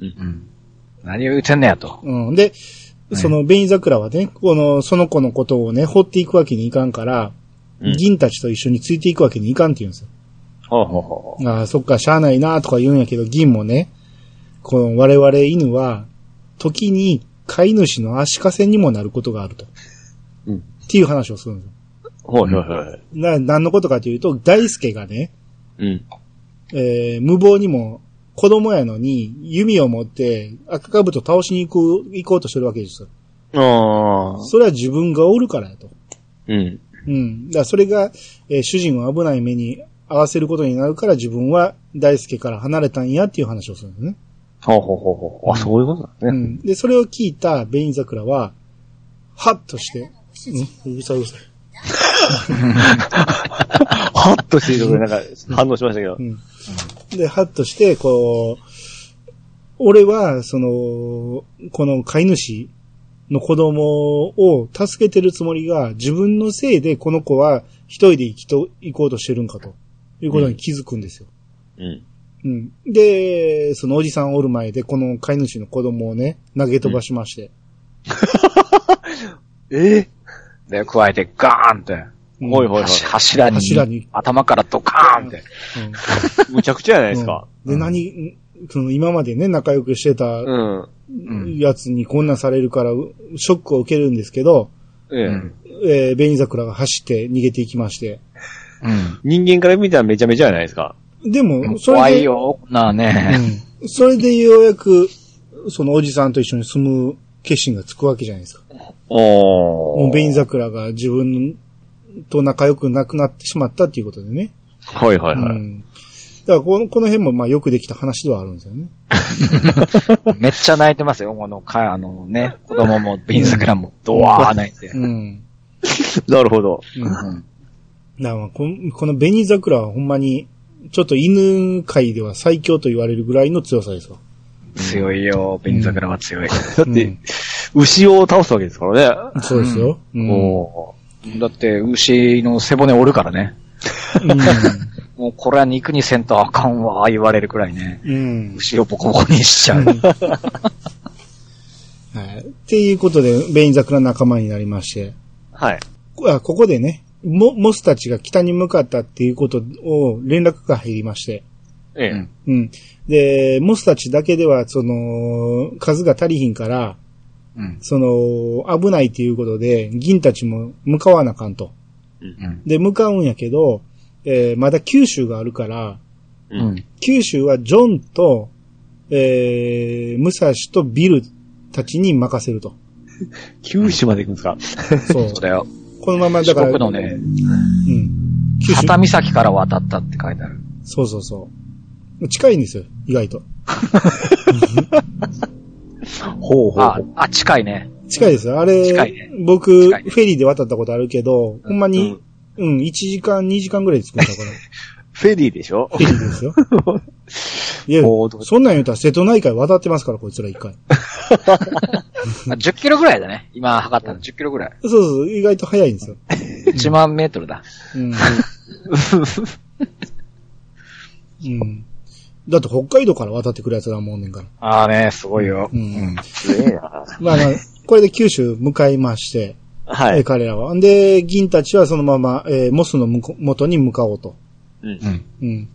うん。何を言ってんねやと。うん。で、その、紅桜はね、この、その子のことをね、掘っていくわけにいかんから、うん銀たちと一緒についていくわけにいかんって言うんですよ。ほうほうほう。ああ、そっか、しゃあないなとか言うんやけど、銀もね、この我々犬は、時に飼い主の足かせにもなることがあると。うんっていう話をするんですよ。ほうほうほう。な、何のことかというと、大輔がね、うん。えー無謀にも子供やのに弓を持って赤かぶと倒しに行く、行こうとしてるわけですよ。ああ。それは自分がおるからやと。うん。うん。だからそれが、えー主人を危ない目に合わせることになるから自分は大輔から離れたんやっていう話をするんですね。ほうほうほうほう。あ、そういうことなんですね。うん。で、それを聞いた紅桜は、はっとして、うん、うるさいうるさい。はっとしているところでなんか反応しましたけどう。ん。で、はっとして、こう、俺は、その、この飼い主の子供を助けてるつもりが、自分のせいでこの子は一人で生きと、行こうとしてるんかと。いうことに気づくんですよ。うん。うん。で、そのおじさんおる前で、この飼い主の子供をね、投げ飛ばしまして。えで、加えてガーンって、うんはいはいはい。柱柱に、柱に頭からドカーンって。むちゃくちゃじゃないですか。うんで、何、その今までね、仲良くしてたうん。うんやつにこんなんされるから、うショックを受けるんですけど、ええうん。えー、紅桜が走って逃げていきまして。うん。人間から見たらめちゃめちゃじゃないですか。でも、そ怖れで、いよ、なあね。うん。それでようやく、そのおじさんと一緒に住む決心がつくわけじゃないですか。おもう紅桜が自分と仲良くなくなってしまったっていうことでね。はいはいはい。うん。だからこの、この辺もまあよくできた話ではあるんですよね。めっちゃ泣いてますよ、この、か、あのね、子供も、ビン桜も、ドワー泣いて。うん。なるほど。うん。このこの紅桜はほんまに、ちょっと犬界では最強と言われるぐらいの強さですよ。強いよ、ビン桜は強い。だって、牛を倒すわけですからね。そうですよ。うん。おだって、牛の背骨折るからね。もうこれは肉にせんとあかんわ、言われるくらいね。うん。うん。牛をボコボコにしちゃう。はい。っていうことで、紅桜仲間になりまして。はい。あここでね、モモスたちが北に向かったっていうことを連絡が入りまして。ええ。うんうん。で、モスたちだけでは、その、数が足りひんから、うん。その、危ないっていうことで、銀たちも向かわなあかんと。うん。で、向かうんやけど、えーまだ九州があるから、う。うんん。九州はジョンと、えー、武蔵とビルたちに任せると。九州まで行くんですか？そう そう。だよ。このままだから、四国のね、うん。九州旗岬から渡ったって書いてある。そうそうそう。近いんですよ、意外と。ほうほあ、あ、近いね。近いですよ。あれ、近いね僕、フェリーで渡ったことあるけど、ほんまに、うん、1時間、2時間ぐらいで着くんだから。フェリーでしょ？フェリーですよ。いやそんなん言うたら瀬戸内海渡ってますから、こいつら一回。まあ10キロぐらいだね。今測ったの10キロぐらい。そうそう、意外と早いんですよ。1万メートルだ。うん。うん。だって北海道から渡ってくるやつがもうねんから。ああね、すごいよ。うんすげえな。まあまあ、これで九州向かいまして、えーはい。彼らは。んで、銀たちはそのまま、えーモスの向こ元に向かおうと。うんうん。うん。